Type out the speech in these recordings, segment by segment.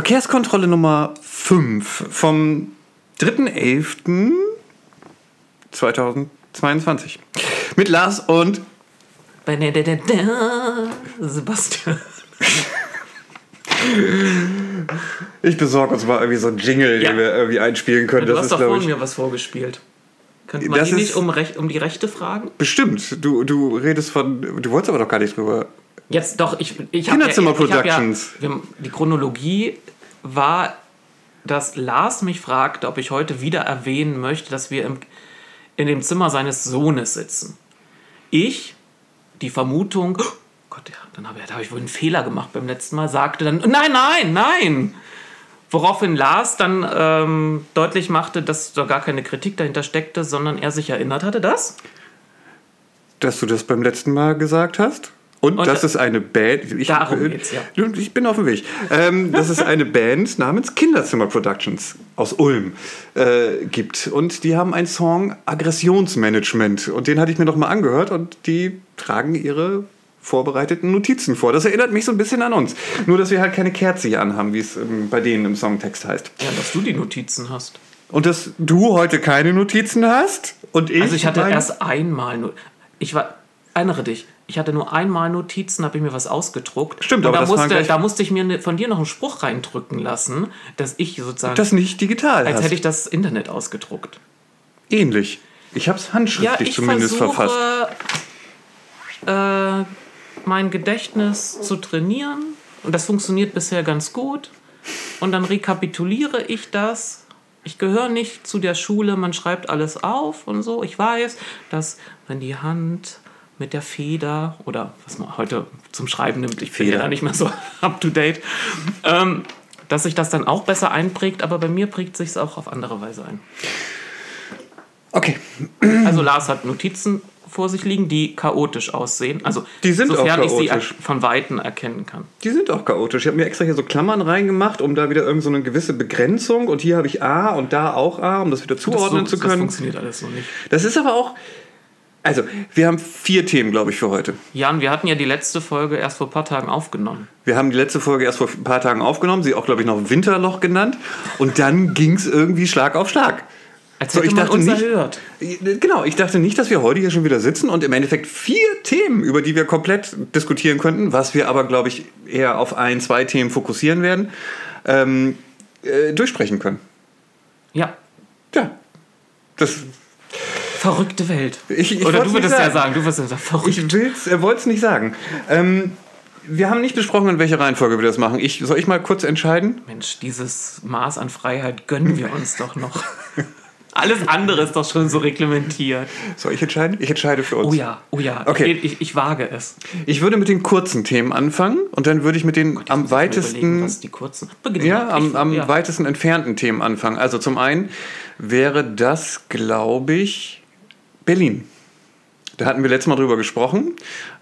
Verkehrskontrolle Nummer 5 vom 3.11.2022. Mit Lars und Sebastian. ich besorge uns mal irgendwie so einen Jingle, Ja. den wir irgendwie einspielen können. Du das hast ist, doch vorhin mir was vorgespielt. Könnte man Das die nicht um, um die Rechte fragen? bestimmt. Du, du redest von, du wolltest aber doch gar nicht drüber. Jetzt doch, ich, ich hab Kinderzimmer ja, ich hab Productions. Ja, die Chronologie war, dass Lars mich fragte, ob ich heute wieder erwähnen möchte, dass wir im, in dem Zimmer seines Sohnes sitzen. Ich, die Vermutung, oh Gott, ja, dann habe habe ich wohl einen Fehler gemacht beim letzten Mal, sagte dann, nein, nein, nein. Woraufhin Lars dann ähm, deutlich machte, dass da gar keine Kritik dahinter steckte, sondern er sich erinnert hatte, dass Dass du das beim letzten Mal gesagt hast? Und, Und das da- ist eine Band. Ich, Darum geht's, ja. Ich bin auf dem Weg. Ähm, dass es eine Band namens Kinderzimmer Productions aus Ulm äh, gibt. Und die haben einen Song Aggressionsmanagement. Und den hatte ich mir noch mal angehört. Und die tragen ihre vorbereiteten Notizen vor. Das erinnert mich so ein bisschen an uns. Nur, dass wir halt keine Kerze hier anhaben, wie es ähm, bei denen im Songtext heißt. ja, dass du die Notizen hast. Und dass du heute keine Notizen hast und ich. Also ich hatte erst einmal nur. Ich war. Erinnere dich, ich hatte nur einmal Notizen, habe ich mir was ausgedruckt. Stimmt, und aber da das musste, da musste ich mir ne, von dir noch einen Spruch reindrücken lassen, dass ich sozusagen. das nicht digital als hast. hätte ich das Internet ausgedruckt. Ähnlich. Ich habe es handschriftlich zumindest verfasst. äh, mein Gedächtnis zu trainieren. Und das funktioniert bisher ganz gut. Und dann rekapituliere ich das. Ich gehöre nicht zu der Schule, man schreibt alles auf und so. Ich weiß, dass wenn die Hand mit der Feder oder was man heute zum Schreiben nimmt, ich bin ja nicht mehr so up to date, ähm, dass sich das dann auch besser einprägt, aber bei mir prägt sich es auch auf andere Weise ein. Okay. Also Lars hat Notizen vor sich liegen, die chaotisch aussehen. Also Die sind auch sofern ich sie chaotisch. von Weitem erkennen kann. Die sind auch chaotisch. Ich habe mir extra hier so Klammern reingemacht, um da wieder irgend so eine gewisse Begrenzung. Und hier habe ich A und da auch A, um das wieder zuordnen das, zu Das können. funktioniert alles so nicht. Das ist aber auch. Also, wir haben vier Themen, glaube ich, für heute. Jan, wir hatten ja die letzte Folge erst vor ein paar Tagen aufgenommen. Wir haben die letzte Folge erst vor ein paar Tagen aufgenommen, sie auch, glaube ich, noch Winterloch genannt. Und dann ging es irgendwie Schlag auf Schlag. Als So, hätte ich man dachte uns nicht- erhört. Genau, ich dachte nicht, dass wir heute hier schon wieder sitzen und im Endeffekt vier Themen, über die wir komplett diskutieren könnten, was wir aber, glaube ich, eher auf ein, zwei Themen fokussieren werden, ähm, äh, durchsprechen können. Ja, Ja, das, verrückte Welt. Ich- ich Oder du würdest nicht ja sagen. sagen, du würdest ja sagen, verrückt. ich er wollte es nicht sagen. Ähm, wir haben nicht besprochen, in welcher Reihenfolge wir das machen. Ich, soll ich mal kurz entscheiden? Mensch, dieses Maß an Freiheit gönnen wir uns doch noch. Alles andere ist doch schon so reglementiert. Soll ich entscheiden? Ich entscheide für uns. Oh ja, oh ja. Okay. Ich, ich, ich wage es. Ich würde mit den kurzen Themen anfangen und dann würde ich mit den am Überlegen, weitesten was die kurzen. Beginn Ja, am, am ja. weitesten entfernten Themen anfangen. Also zum einen wäre das, glaube ich, Berlin. Da hatten wir letztes Mal drüber gesprochen.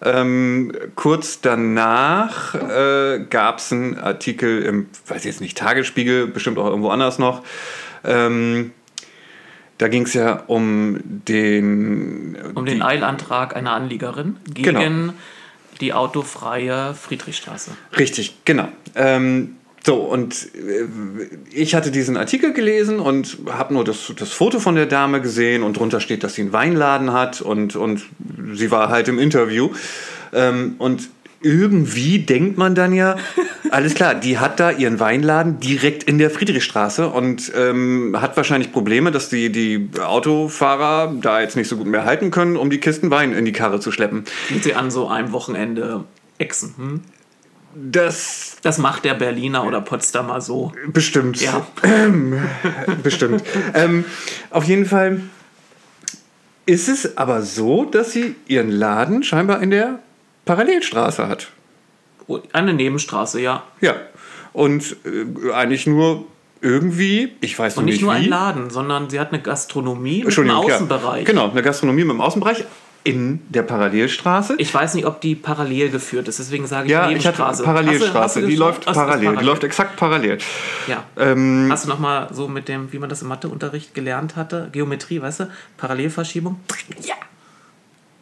Ähm, kurz danach äh, gab es einen Artikel im, weiß jetzt nicht, Tagesspiegel, bestimmt auch irgendwo anders noch. Ähm, da ging es ja um den. Um die- den Eilantrag einer Anliegerin gegen Genau. die autofreie Friedrichstraße. Richtig, genau. Ähm, so, und äh, ich hatte diesen Artikel gelesen und habe nur das, das Foto von der Dame gesehen und drunter steht, dass sie einen Weinladen hat und, und sie war halt im Interview. Ähm, und irgendwie denkt man dann ja, alles klar, die hat da ihren Weinladen direkt in der Friedrichstraße und ähm, hat wahrscheinlich Probleme, dass die, die Autofahrer da jetzt nicht so gut mehr halten können, um die Kisten Wein in die Karre zu schleppen. Und sie an so einem Wochenende exen. Hm? Das Das macht der Berliner oder Potsdamer so. Bestimmt. Ja. Bestimmt. ähm, auf jeden Fall ist es aber so, dass sie ihren Laden scheinbar in der Parallelstraße hat. Eine Nebenstraße, ja. Ja. Und äh, eigentlich nur irgendwie, ich weiß noch Und nicht nicht nur wie. ein Laden, sondern sie hat eine Gastronomie mit einem Außenbereich. Ja. Genau, eine Gastronomie mit dem Außenbereich in der Parallelstraße. Ich weiß nicht, ob die parallel geführt ist, deswegen sage ich ja, ich hatte Nebenstraße. Parallelstraße, Hast du- hast du die das- läuft das parallel, die läuft exakt parallel. Ja. Ähm, Hast du noch mal so mit dem, wie man das im Matheunterricht gelernt hatte, Geometrie, weißt du, Parallelverschiebung? Ja.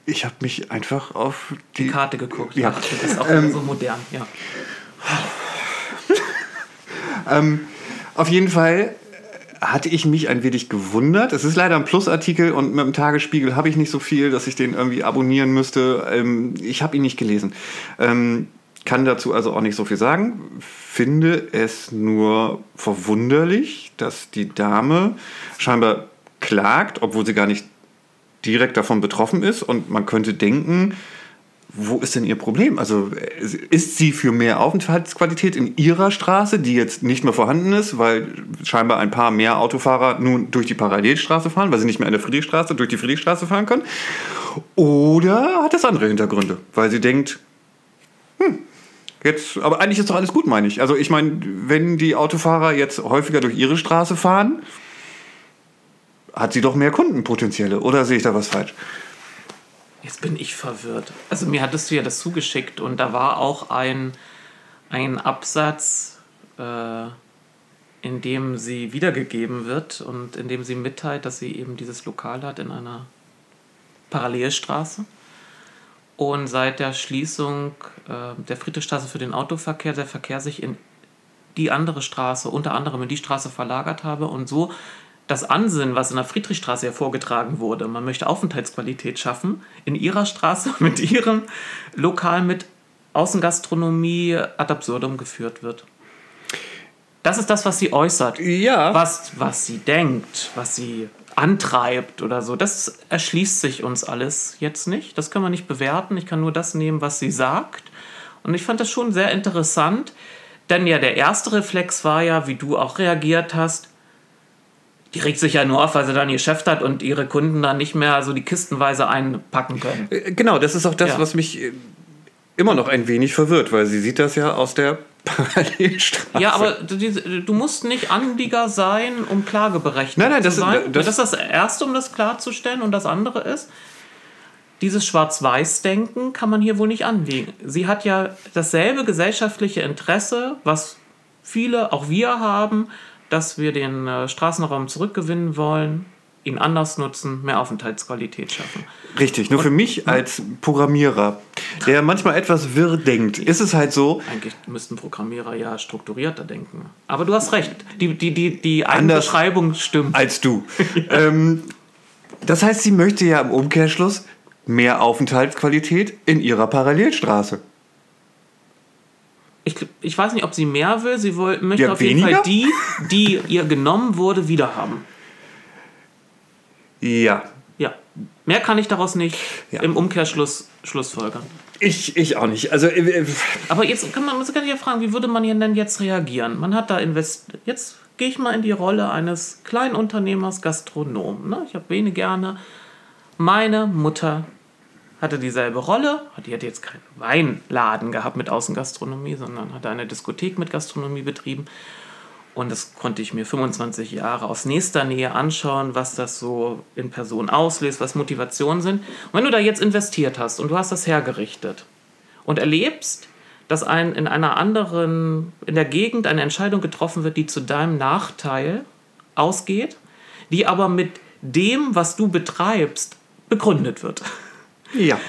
ich habe mich einfach auf die, Die Karte geguckt. Ja. Ach, du bist auch Ähm, so modern, ja. ähm, auf jeden Fall hatte ich mich ein wenig gewundert. Es ist leider ein Plusartikel und mit dem Tagesspiegel habe ich nicht so viel, dass ich den irgendwie abonnieren müsste. Ähm, ich habe ihn nicht gelesen. Ähm, kann dazu also auch nicht so viel sagen. Finde es nur verwunderlich, dass die Dame scheinbar klagt, obwohl sie gar nicht direkt davon betroffen ist. Und man könnte denken, wo ist denn ihr Problem? Also ist sie für mehr Aufenthaltsqualität in ihrer Straße, die jetzt nicht mehr vorhanden ist, weil scheinbar ein paar mehr Autofahrer nun durch die Parallelstraße fahren, weil sie nicht mehr in der Friedrichstraße durch die Friedrichstraße fahren können? Oder hat das andere Hintergründe, weil sie denkt, hm, jetzt, aber eigentlich ist doch alles gut, meine ich. Also ich meine, wenn die Autofahrer jetzt häufiger durch ihre Straße fahren, hat sie doch mehr Kundenpotenziale. Oder sehe ich da was falsch? Jetzt bin ich verwirrt. Also mir hattest du ja das zugeschickt und da war auch ein, ein Absatz, äh, in dem sie wiedergegeben wird und in dem sie mitteilt, dass sie eben dieses Lokal hat in einer Parallelstraße. Und seit der Schließung äh, der Friedrichstraße für den Autoverkehr der Verkehr sich in die andere Straße, unter anderem in die Straße verlagert habe und so das Ansinnen, was in der Friedrichstraße hervorgetragen wurde, man möchte Aufenthaltsqualität schaffen, in ihrer Straße mit ihrem Lokal mit Außengastronomie ad absurdum geführt wird. Das ist das, was sie äußert. Ja. Was, was sie denkt, was sie antreibt oder so. Das erschließt sich uns alles jetzt nicht. Das können wir nicht bewerten. Ich kann nur das nehmen, was sie sagt. Und ich fand das schon sehr interessant, denn ja, der erste Reflex war ja, wie du auch reagiert hast, die regt sich ja nur auf, weil sie dann ihr Chef hat und ihre Kunden dann nicht mehr so die kistenweise einpacken können. Äh, genau, das ist auch das, ja. was mich äh, immer noch ein wenig verwirrt, weil sie sieht das ja aus der Parallelstraße. Ja, aber du, du musst nicht Anlieger sein, um klageberechtigt nein, nein, das zu sein. Ist, das, das ist das Erste, um das klarzustellen. Und das andere ist, dieses Schwarz-Weiß-Denken kann man hier wohl nicht anlegen. Sie hat ja dasselbe gesellschaftliche Interesse, was viele, auch wir haben, dass wir den äh, Straßenraum zurückgewinnen wollen, ihn anders nutzen, mehr Aufenthaltsqualität schaffen. Richtig, nur Und, für mich als Programmierer, der manchmal etwas wirr denkt, ist es halt so. Eigentlich müssten Programmierer ja strukturierter denken. Aber du hast recht, die, die, die, die Beschreibung stimmt. Als du. ähm, das heißt, sie möchte ja im Umkehrschluss mehr Aufenthaltsqualität in ihrer Parallelstraße ich, ich weiß nicht, ob sie mehr will. Sie will, möchte ja, auf jeden weniger? Fall die, die ihr genommen wurde, wiederhaben. Ja. Ja. Mehr kann ich daraus nicht ja. im Umkehrschluss Schlussfolgern. Ich, ich auch nicht. Also, äh, äh Aber jetzt kann man, man kann ja fragen, wie würde man denn jetzt reagieren? Man hat da investiert. Jetzt gehe ich mal in die Rolle eines Kleinunternehmers, Gastronomen. Ne? Ich erwähne gerne meine Mutter hatte dieselbe Rolle. Die hatte jetzt keinen Weinladen gehabt mit Außengastronomie, sondern hatte eine Diskothek mit Gastronomie betrieben. Und das konnte ich mir 25 Jahre aus nächster Nähe anschauen, was das so in Person auslöst, was Motivationen sind. Und wenn du da jetzt investiert hast und du hast das hergerichtet und erlebst, dass ein, in einer anderen, in der Gegend eine Entscheidung getroffen wird, die zu deinem Nachteil ausgeht, die aber mit dem, was du betreibst, begründet wird. Ja.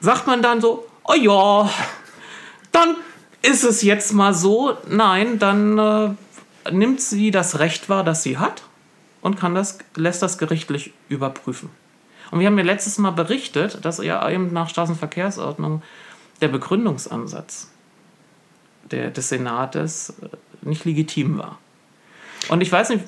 Sagt man dann so, oh ja, dann ist es jetzt mal so. Nein, dann äh, nimmt sie das Recht wahr, das sie hat und kann das, lässt das gerichtlich überprüfen. Und wir haben ja letztes Mal berichtet, dass ja eben nach Straßenverkehrsordnung der Begründungsansatz der, des Senates äh, nicht legitim war. Und ich weiß nicht,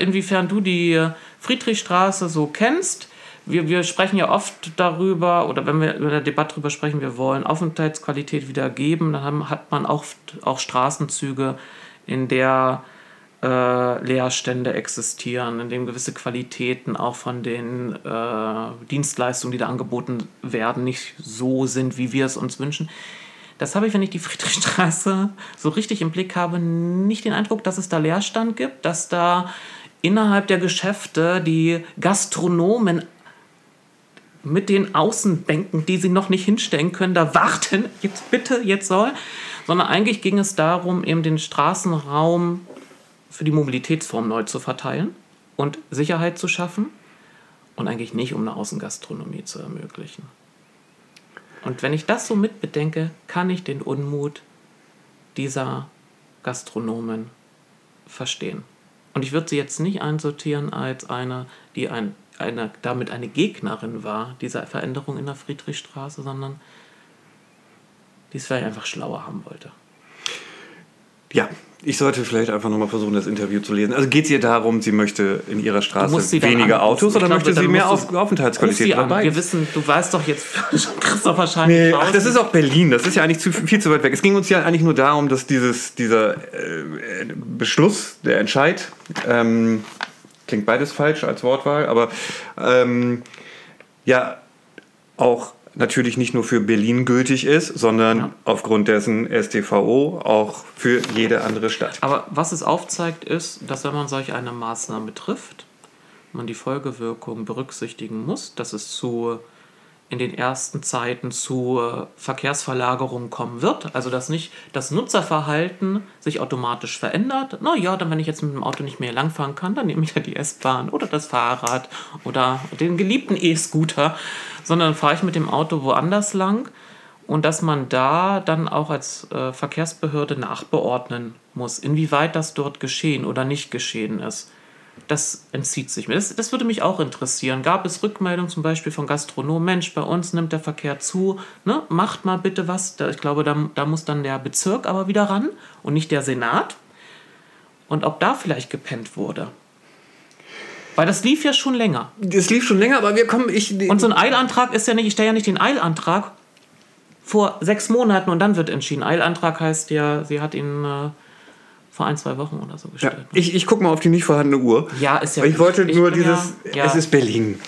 inwiefern du die Friedrichstraße so kennst wir, wir sprechen ja oft darüber, oder wenn wir in der Debatte darüber sprechen, wir wollen Aufenthaltsqualität wieder geben, dann haben, hat man oft auch Straßenzüge, in der äh, Leerstände existieren, in dem gewisse Qualitäten auch von den äh, Dienstleistungen, die da angeboten werden, nicht so sind, wie wir es uns wünschen. Das habe ich, wenn ich die Friedrichstraße so richtig im Blick habe, nicht den Eindruck, dass es da Leerstand gibt, dass da innerhalb der Geschäfte die Gastronomen mit den Außenbänken, die sie noch nicht hinstellen können, da warten, jetzt bitte, jetzt soll, sondern eigentlich ging es darum, eben den Straßenraum für die Mobilitätsform neu zu verteilen und Sicherheit zu schaffen und eigentlich nicht, um eine Außengastronomie zu ermöglichen. Und wenn ich das so mitbedenke, kann ich den Unmut dieser Gastronomen verstehen. Und ich würde sie jetzt nicht einsortieren als eine, die ein, eine, damit eine Gegnerin war, dieser Veränderung in der Friedrichstraße, sondern die es vielleicht einfach schlauer haben wollte. Ja, ich sollte vielleicht einfach nochmal versuchen, das Interview zu lesen. Also geht es ihr darum, sie möchte in ihrer Straße weniger Autos oder möchte sie mehr auf Aufenthaltsqualität dabei? Wir wissen, du weißt doch jetzt, Christoph wahrscheinlich nee, ach, das ist auch Berlin, das ist ja eigentlich zu, viel zu weit weg. Es ging uns ja eigentlich nur darum, dass dieses, dieser äh, Beschluss, der Entscheid, ähm, klingt beides falsch als Wortwahl, aber ähm, ja auch natürlich nicht nur für Berlin gültig ist, sondern ja. aufgrund dessen STVO auch für jede andere Stadt. Aber was es aufzeigt, ist, dass wenn man solch eine Maßnahme trifft, man die Folgewirkung berücksichtigen muss, dass es zu in den ersten Zeiten zu Verkehrsverlagerungen kommen wird. Also dass nicht das Nutzerverhalten sich automatisch verändert. Na ja, dann wenn ich jetzt mit dem Auto nicht mehr langfahren kann, dann nehme ich ja die S-Bahn oder das Fahrrad oder den geliebten E-Scooter sondern fahre ich mit dem Auto woanders lang und dass man da dann auch als äh, Verkehrsbehörde nachbeordnen muss, inwieweit das dort geschehen oder nicht geschehen ist. Das entzieht sich mir. Das, das würde mich auch interessieren. Gab es Rückmeldungen zum Beispiel von Gastronomen? Mensch, bei uns nimmt der Verkehr zu. Ne? Macht mal bitte was. Ich glaube, da, da muss dann der Bezirk aber wieder ran und nicht der Senat. Und ob da vielleicht gepennt wurde. Weil das lief ja schon länger. Das lief schon länger, aber wir kommen. Ich, und so ein Eilantrag ist ja nicht, ich stelle ja nicht den Eilantrag vor sechs Monaten und dann wird entschieden. Eilantrag heißt ja, sie hat ihn äh, vor ein, zwei Wochen oder so gestellt. Ja, ich ich gucke mal auf die nicht vorhandene Uhr. Ja, ist ja. Ich wollte ich nur dieses. Ja, es ist Berlin.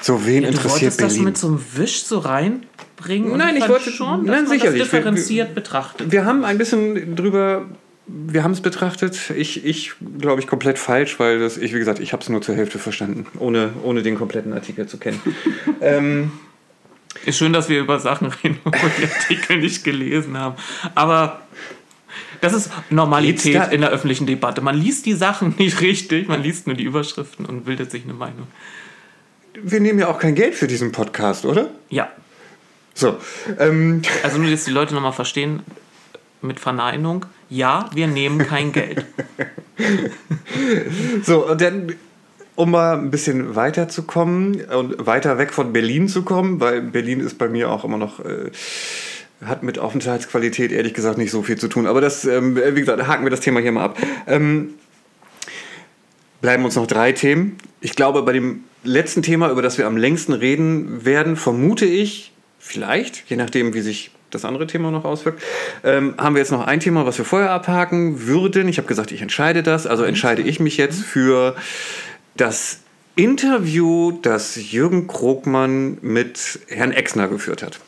So, wen ja, interessiert du Berlin? das mit so einem Wisch so reinbringen? Nein, ich wollte schon, nein, sicherlich. das differenziert wir, betrachtet. Wir haben ein bisschen drüber wir haben es betrachtet. Ich, ich glaube ich, komplett falsch, weil das, ich, wie gesagt, ich habe es nur zur Hälfte verstanden, ohne, ohne den kompletten Artikel zu kennen. ähm, ist schön, dass wir über Sachen reden, wo wir die Artikel nicht gelesen haben. Aber das ist Normalität da in der öffentlichen Debatte. Man liest die Sachen nicht richtig, man liest nur die Überschriften und bildet sich eine Meinung. Wir nehmen ja auch kein Geld für diesen Podcast, oder? Ja. So. Ähm. Also nur, dass die Leute nochmal verstehen, mit Verneinung, ja, wir nehmen kein Geld. so, und dann, um mal ein bisschen weiterzukommen und weiter weg von Berlin zu kommen, weil Berlin ist bei mir auch immer noch. Äh, hat mit Aufenthaltsqualität ehrlich gesagt nicht so viel zu tun. Aber das, ähm, wie gesagt, haken wir das Thema hier mal ab. Ähm, bleiben uns noch drei Themen. Ich glaube, bei dem letzten Thema, über das wir am längsten reden werden, vermute ich, vielleicht, je nachdem, wie sich das andere Thema noch auswirkt, ähm, haben wir jetzt noch ein Thema, was wir vorher abhaken würden. Ich habe gesagt, ich entscheide das. Also entscheide ich mich jetzt für das Interview, das Jürgen Krogmann mit Herrn Exner geführt hat.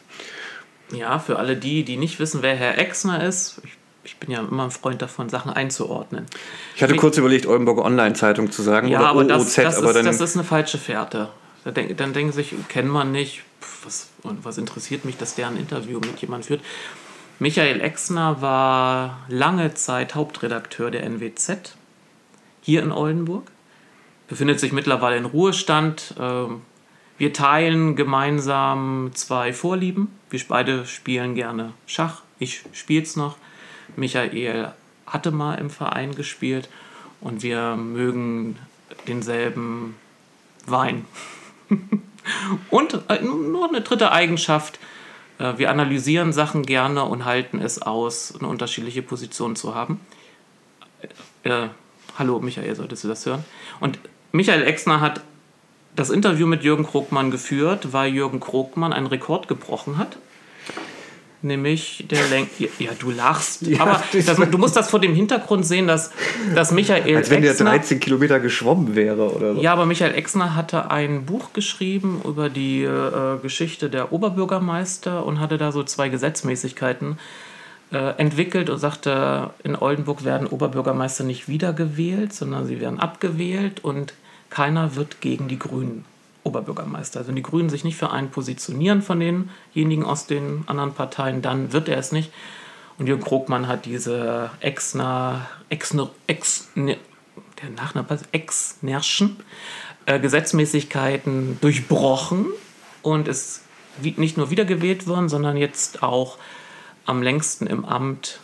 Ja, für alle die, die nicht wissen, wer Herr Exner ist, ich, ich bin ja immer ein Freund davon, Sachen einzuordnen. Ich hatte ich, kurz überlegt, Oldenburger Online-Zeitung zu sagen ja, oder aber OOZ, das, das, aber ist, das ist eine falsche Fährte. Dann denken sich, kennen man nicht, was, was interessiert mich, dass der ein Interview mit jemandem führt. Michael Exner war lange Zeit Hauptredakteur der NWZ hier in Oldenburg, befindet sich mittlerweile in Ruhestand. Ähm, wir teilen gemeinsam zwei Vorlieben. Wir beide spielen gerne Schach. Ich spiele es noch. Michael hatte mal im Verein gespielt und wir mögen denselben Wein. Und äh, nur eine dritte Eigenschaft, äh, wir analysieren Sachen gerne und halten es aus, eine unterschiedliche Position zu haben. Äh, hallo Michael, solltest du das hören? Und Michael Exner hat das Interview mit Jürgen Krogmann geführt, weil Jürgen Krogmann einen Rekord gebrochen hat nämlich der Lenk. Ja, du lachst. Ja, aber das, du musst das vor dem Hintergrund sehen, dass, dass Michael Als wenn Exner, der 13 Kilometer geschwommen wäre oder so. Ja, aber Michael Exner hatte ein Buch geschrieben über die äh, Geschichte der Oberbürgermeister und hatte da so zwei Gesetzmäßigkeiten äh, entwickelt und sagte, in Oldenburg werden Oberbürgermeister nicht wiedergewählt, sondern sie werden abgewählt und keiner wird gegen die Grünen Oberbürgermeister. Also wenn die Grünen sich nicht für einen positionieren von denjenigen aus den anderen Parteien, dann wird er es nicht. Und Jürgen Krogmann hat diese Exner, Exner, Ex, ne, der Nachname, Ex-Nerschen äh, Gesetzmäßigkeiten durchbrochen und ist nicht nur wiedergewählt worden, sondern jetzt auch am längsten im Amt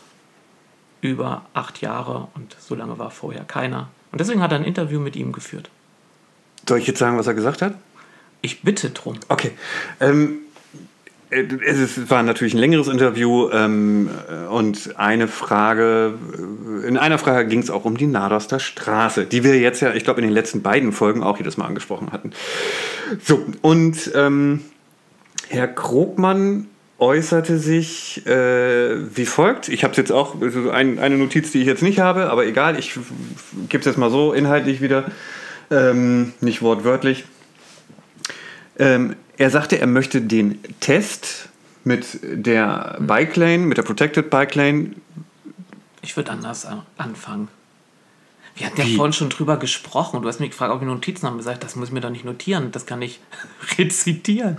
über acht Jahre und so lange war vorher keiner. Und deswegen hat er ein Interview mit ihm geführt. Soll ich jetzt sagen, was er gesagt hat? Ich bitte drum. Okay. Ähm, äh, es war natürlich ein längeres Interview ähm, und eine Frage, äh, in einer Frage ging es auch um die Nadoster Straße, die wir jetzt ja, ich glaube, in den letzten beiden Folgen auch jedes Mal angesprochen hatten. So, und ähm, Herr Krogmann äußerte sich äh, wie folgt. Ich habe es jetzt auch, ein, eine Notiz, die ich jetzt nicht habe, aber egal, ich gebe es jetzt mal so inhaltlich wieder, ähm, nicht wortwörtlich. Ähm, er sagte, er möchte den Test mit der Bike Lane, mit der Protected Bike Lane. Ich würde anders anfangen. Wir hatten ja vorhin schon drüber gesprochen. Du hast mich gefragt, ob ich Notizen habe. gesagt, das muss ich mir doch nicht notieren. Das kann ich rezitieren.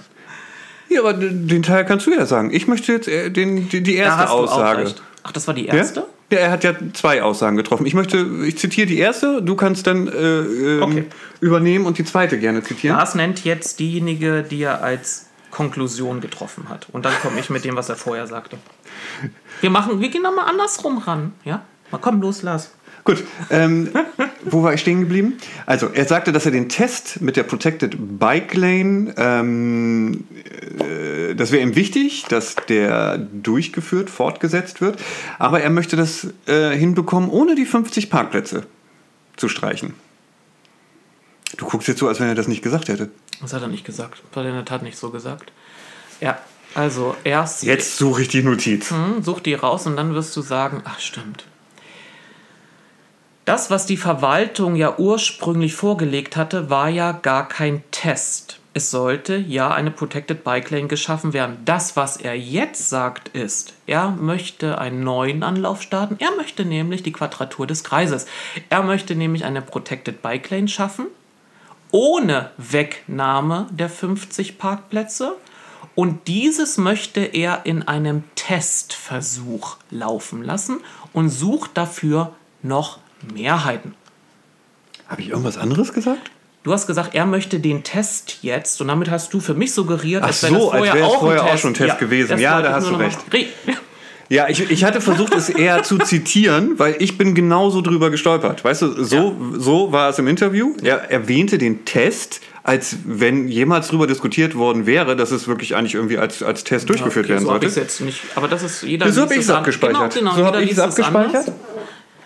Ja, aber den Teil kannst du ja sagen. Ich möchte jetzt äh, den, die, die erste Aussage. Ach, das war die erste? Ja? Ja? er hat ja zwei Aussagen getroffen. Ich möchte, ich zitiere die erste, du kannst dann äh, ähm, okay. übernehmen und die zweite gerne zitieren. Lars nennt jetzt diejenige, die er als Konklusion getroffen hat. Und dann komme ich mit dem, was er vorher sagte. Wir machen, wir gehen nochmal andersrum ran. Ja? Mal komm, los, Lars. Gut, ähm, wo war ich stehen geblieben? Also, er sagte, dass er den Test mit der Protected Bike Lane, ähm, äh, das wäre ihm wichtig, dass der durchgeführt, fortgesetzt wird, aber er möchte das äh, hinbekommen, ohne die 50 Parkplätze zu streichen. Du guckst jetzt so, als wenn er das nicht gesagt hätte. Das hat er nicht gesagt. Das hat er in der Tat nicht so gesagt. Ja, also erst. Jetzt suche ich die Notiz. Hm, such die raus und dann wirst du sagen, ach stimmt. Das, was die Verwaltung ja ursprünglich vorgelegt hatte, war ja gar kein Test. Es sollte ja eine Protected Bike Lane geschaffen werden. Das, was er jetzt sagt, ist, er möchte einen neuen Anlauf starten. Er möchte nämlich die Quadratur des Kreises. Er möchte nämlich eine Protected Bike Lane schaffen, ohne Wegnahme der 50 Parkplätze. Und dieses möchte er in einem Testversuch laufen lassen und sucht dafür noch Mehrheiten. Habe ich irgendwas anderes gesagt? Du hast gesagt, er möchte den Test jetzt und damit hast du für mich suggeriert, Ach als so, wäre als wäre es vorher auch schon ein Test ja, gewesen. Ja, da hast du recht. Ja, ich, ich hatte versucht, es eher zu zitieren, weil ich bin genauso drüber gestolpert. Weißt du, so, ja. so war es im Interview. Er erwähnte den Test, als wenn jemals darüber diskutiert worden wäre, dass es wirklich eigentlich irgendwie als, als Test durchgeführt ja, okay, werden sollte. So es jetzt nicht. Aber das ist jeder. So habe ich es abgespeichert. Genau, genau, so habe ich es abgespeichert.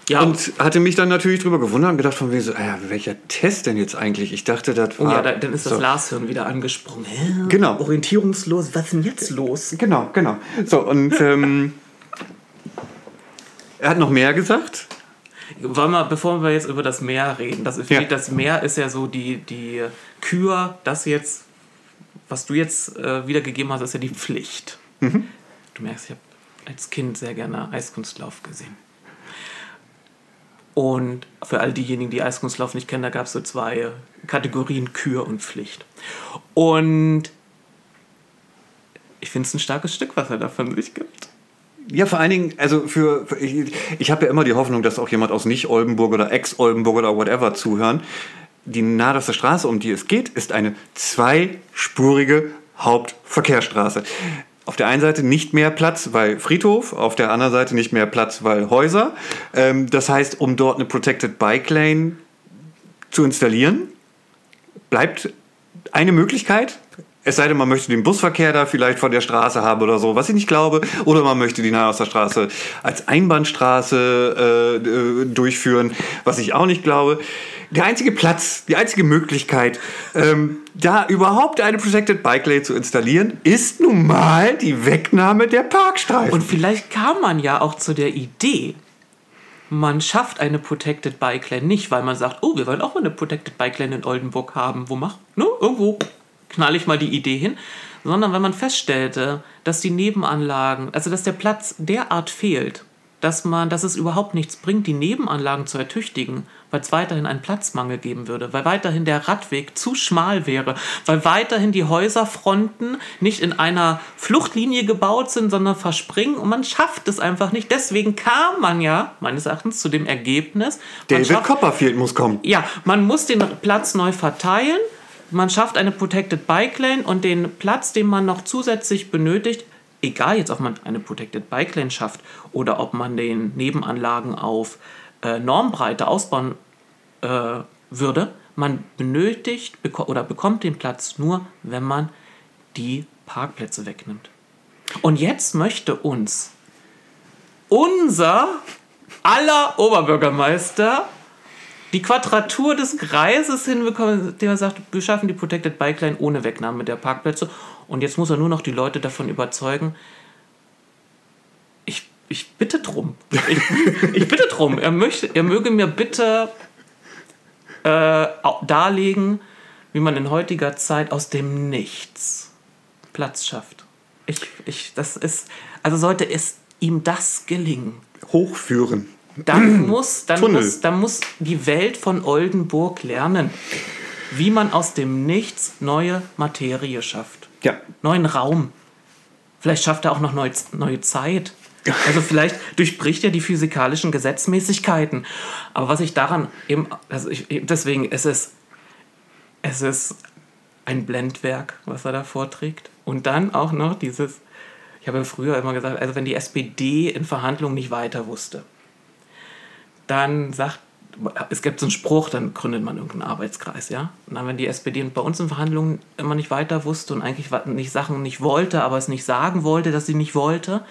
Ja. Und hatte mich dann natürlich drüber gewundert und gedacht, von wegen so, ah welcher Test denn jetzt eigentlich? Ich dachte, das war. Oh ja, da, dann ist das so. Glashirn wieder angesprungen. Hä? Genau. Orientierungslos, was ist denn jetzt los? Genau, genau. So, und ähm, er hat noch mehr gesagt. Wollen wir, bevor wir jetzt über das Meer reden, das, ja. das Meer ist ja so die, die Kür, das jetzt, was du jetzt äh, wiedergegeben hast, ist ja die Pflicht. Mhm. Du merkst, ich habe als Kind sehr gerne Eiskunstlauf gesehen. Und für all diejenigen, die Eiskunstlauf nicht kennen, da gab es so zwei Kategorien Kür und Pflicht. Und ich finde es ein starkes Stück, was er da von sich gibt. Ja, vor allen Dingen, also für, für ich, ich habe ja immer die Hoffnung, dass auch jemand aus Nicht-Oldenburg oder Ex-Oldenburg oder whatever zuhören. Die Naderste Straße, um die es geht, ist eine zweispurige Hauptverkehrsstraße auf der einen Seite nicht mehr Platz, weil Friedhof, auf der anderen Seite nicht mehr Platz, weil Häuser. Ähm, das heißt, um dort eine Protected Bike Lane zu installieren, bleibt eine Möglichkeit. Es sei denn, man möchte den Busverkehr da vielleicht von der Straße haben oder so, was ich nicht glaube. Oder man möchte die Nahe aus der Straße als Einbahnstraße äh, äh durchführen, was ich auch nicht glaube der einzige Platz, die einzige Möglichkeit, ähm, da überhaupt eine Protected Bike Lane zu installieren, ist nun mal die Wegnahme der Parkstreifen. Und vielleicht kam man ja auch zu der Idee, man schafft eine Protected Bike Lane nicht, weil man sagt, oh, wir wollen auch mal eine Protected Bike Lane in Oldenburg haben. Wo macht? Ne? Irgendwo knall ich mal die Idee hin. Sondern wenn man feststellte, dass die Nebenanlagen, also dass der Platz derart fehlt, dass man, dass es überhaupt nichts bringt, die Nebenanlagen zu ertüchtigen, weil es weiterhin einen Platzmangel geben würde, weil weiterhin der Radweg zu schmal wäre, weil weiterhin die Häuserfronten nicht in einer Fluchtlinie gebaut sind, sondern verspringen und man schafft es einfach nicht. Deswegen kam man ja, meines Erachtens, zu dem Ergebnis. David schafft, Copperfield muss kommen. Ja, man muss den Platz neu verteilen. Man schafft eine Protected Bike Lane und den Platz, den man noch zusätzlich benötigt, egal jetzt, ob man eine Protected Bike Lane schafft oder ob man den Nebenanlagen auf äh, Normbreite ausbauen äh, würde, man benötigt beko oder bekommt den Platz nur, wenn man die Parkplätze wegnimmt. Und jetzt möchte uns unser aller Oberbürgermeister die Quadratur des Kreises hinbekommen, indem er sagt, wir schaffen die Protected Bike Line ohne Wegnahme der Parkplätze. Und jetzt muss er nur noch die Leute davon überzeugen. Ich, ich bitte drum. Ich, ich bitte drum. Er, möchte, er möge mir bitte äh, darlegen, wie man in heutiger Zeit aus dem Nichts Platz schafft. Ich, ich, das ist, also sollte es ihm das gelingen. Hochführen. Dann muss, dann, muss, dann muss die Welt von Oldenburg lernen, wie man aus dem Nichts neue Materie schafft. Ja. Neuen Raum. Vielleicht schafft er auch noch neue, neue Zeit. Also vielleicht durchbricht er die physikalischen Gesetzmäßigkeiten. Aber was ich daran eben, also ich, deswegen ist es, es ist ein Blendwerk, was er da vorträgt. Und dann auch noch dieses, ich habe ja früher immer gesagt, also wenn die SPD in Verhandlungen nicht weiter wusste, dann sagt, es gibt so einen Spruch, dann gründet man irgendeinen Arbeitskreis, ja. Und dann, wenn die SPD bei uns in Verhandlungen immer nicht weiter wusste und eigentlich nicht Sachen nicht wollte, aber es nicht sagen wollte, dass sie nicht wollte,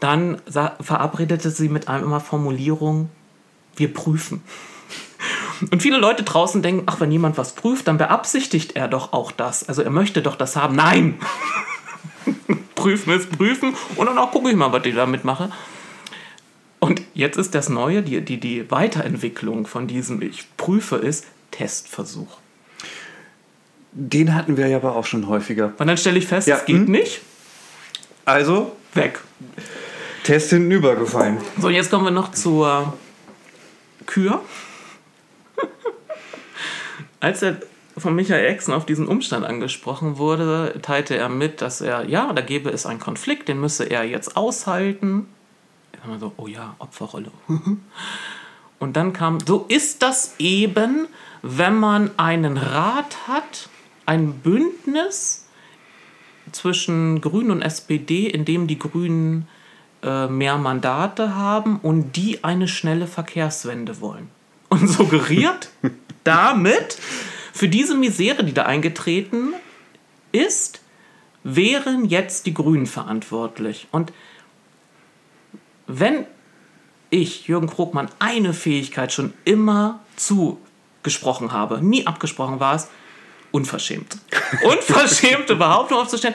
dann verabredete sie mit einem immer Formulierung, wir prüfen. Und viele Leute draußen denken, ach, wenn jemand was prüft, dann beabsichtigt er doch auch das. Also er möchte doch das haben. Nein! prüfen ist prüfen und dann auch gucke ich mal, was ich damit mache. Und jetzt ist das Neue, die, die, die Weiterentwicklung von diesem Ich prüfe ist Testversuch. Den hatten wir ja aber auch schon häufiger. Und dann stelle ich fest, ja, es geht hm? nicht. Also weg. Test hintenübergefallen. So, jetzt kommen wir noch zur Kür. Als er von Michael Exen auf diesen Umstand angesprochen wurde, teilte er mit, dass er, ja, da gäbe es einen Konflikt, den müsse er jetzt aushalten. War so, oh ja, Opferrolle. Und dann kam, so ist das eben, wenn man einen Rat hat, ein Bündnis zwischen Grünen und SPD, in dem die Grünen äh, mehr Mandate haben und die eine schnelle Verkehrswende wollen. Und suggeriert damit, für diese Misere, die da eingetreten ist, wären jetzt die Grünen verantwortlich. Und wenn ich, Jürgen Krogmann, eine Fähigkeit schon immer zugesprochen habe, nie abgesprochen war es, unverschämt. Unverschämte Behauptung aufzustellen,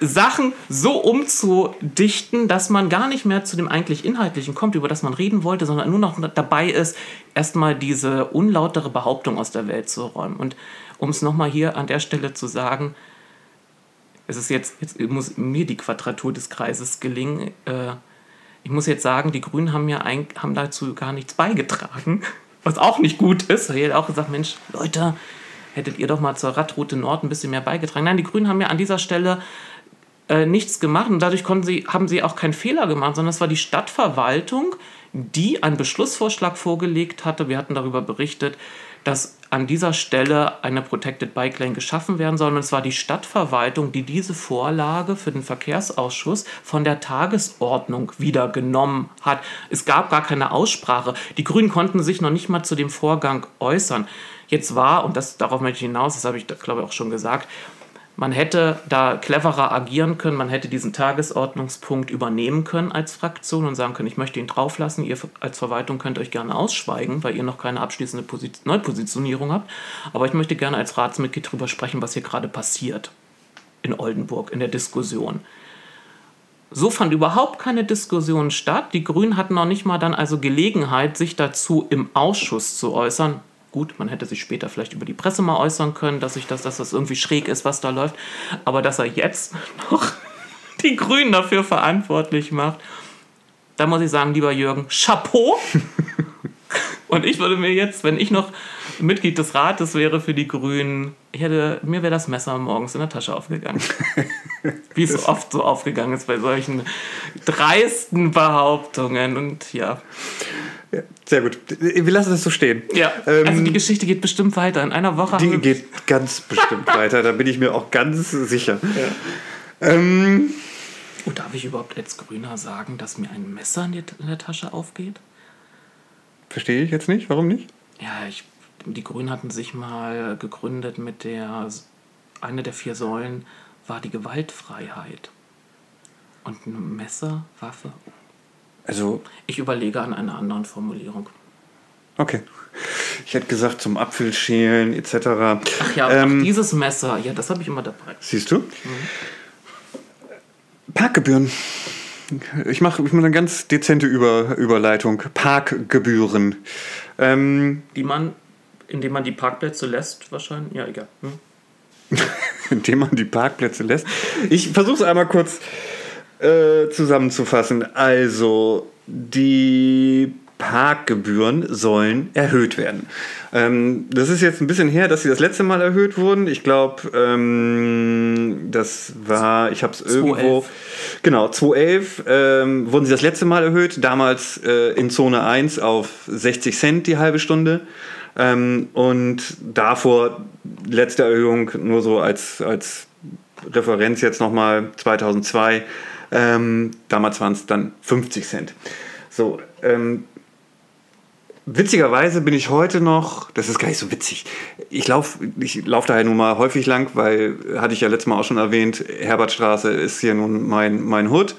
Sachen so umzudichten, dass man gar nicht mehr zu dem eigentlich Inhaltlichen kommt, über das man reden wollte, sondern nur noch dabei ist, erstmal diese unlautere Behauptung aus der Welt zu räumen. Und um es nochmal hier an der Stelle zu sagen, es ist jetzt, jetzt muss mir die Quadratur des Kreises gelingen. Äh, ich muss jetzt sagen, die Grünen haben ja ein, haben dazu gar nichts beigetragen, was auch nicht gut ist. Ich hätte auch gesagt, Mensch, Leute, hättet ihr doch mal zur Radroute Nord ein bisschen mehr beigetragen. Nein, die Grünen haben ja an dieser Stelle äh, nichts gemacht und dadurch konnten sie, haben sie auch keinen Fehler gemacht, sondern es war die Stadtverwaltung, die einen Beschlussvorschlag vorgelegt hatte. Wir hatten darüber berichtet, dass an dieser Stelle eine Protected Bike Lane geschaffen werden soll. Und es war die Stadtverwaltung, die diese Vorlage für den Verkehrsausschuss von der Tagesordnung wieder genommen hat. Es gab gar keine Aussprache. Die Grünen konnten sich noch nicht mal zu dem Vorgang äußern. Jetzt war, und das, darauf möchte ich hinaus, das habe ich, glaube ich, auch schon gesagt, man hätte da cleverer agieren können, man hätte diesen Tagesordnungspunkt übernehmen können als Fraktion und sagen können, ich möchte ihn drauflassen, ihr als Verwaltung könnt euch gerne ausschweigen, weil ihr noch keine abschließende Position, Neupositionierung habt, aber ich möchte gerne als Ratsmitglied darüber sprechen, was hier gerade passiert in Oldenburg, in der Diskussion. So fand überhaupt keine Diskussion statt. Die Grünen hatten noch nicht mal dann also Gelegenheit, sich dazu im Ausschuss zu äußern. Gut, man hätte sich später vielleicht über die Presse mal äußern können, dass, ich das, dass das irgendwie schräg ist, was da läuft. Aber dass er jetzt noch die Grünen dafür verantwortlich macht, da muss ich sagen, lieber Jürgen, Chapeau. Und ich würde mir jetzt, wenn ich noch Mitglied des Rates wäre für die Grünen, ich hätte, mir wäre das Messer morgens in der Tasche aufgegangen. Wie es oft so aufgegangen ist bei solchen dreisten Behauptungen. Und ja. Ja, sehr gut. Wir lassen das so stehen. Ja, ähm, also die Geschichte geht bestimmt weiter. In einer Woche. Die geht ganz bestimmt weiter, da bin ich mir auch ganz sicher. Ja. Ähm, Und darf ich überhaupt als Grüner sagen, dass mir ein Messer in der Tasche aufgeht? Verstehe ich jetzt nicht. Warum nicht? Ja, ich, die Grünen hatten sich mal gegründet mit der, eine der vier Säulen war die Gewaltfreiheit. Und ein Messer, Waffe. Also, Ich überlege an einer anderen Formulierung. okay. Ich hätte gesagt zum Apfelschälen etc. Ach ja, Ähm, auch dieses Messer, ja, das habe ich immer dabei. Siehst du? Parkgebühren. Ich mache ich mach eine ganz dezente Über Überleitung. Parkgebühren. Ähm, Die man, indem man die Parkplätze lässt, wahrscheinlich. Ja, egal. Hm? indem man die Parkplätze lässt. Ich versuche es einmal kurz äh, zusammenzufassen. Also, die Parkgebühren sollen erhöht werden. Ähm, das ist jetzt ein bisschen her, dass sie das letzte Mal erhöht wurden. Ich glaube, ähm, das war, ich habe es irgendwo. Genau, 2011 ähm, wurden sie das letzte Mal erhöht. Damals äh, in Zone 1 auf 60 Cent die halbe Stunde. Ähm, und davor letzte Erhöhung nur so als, als Referenz jetzt nochmal 2002. Ähm, damals waren es dann 50 Cent. So, ähm, witzigerweise bin ich heute noch, das ist gar nicht so witzig, ich laufe ich lauf daher nun mal häufig lang, weil, hatte ich ja letztes Mal auch schon erwähnt, Herbertstraße ist hier nun mein, mein Hood.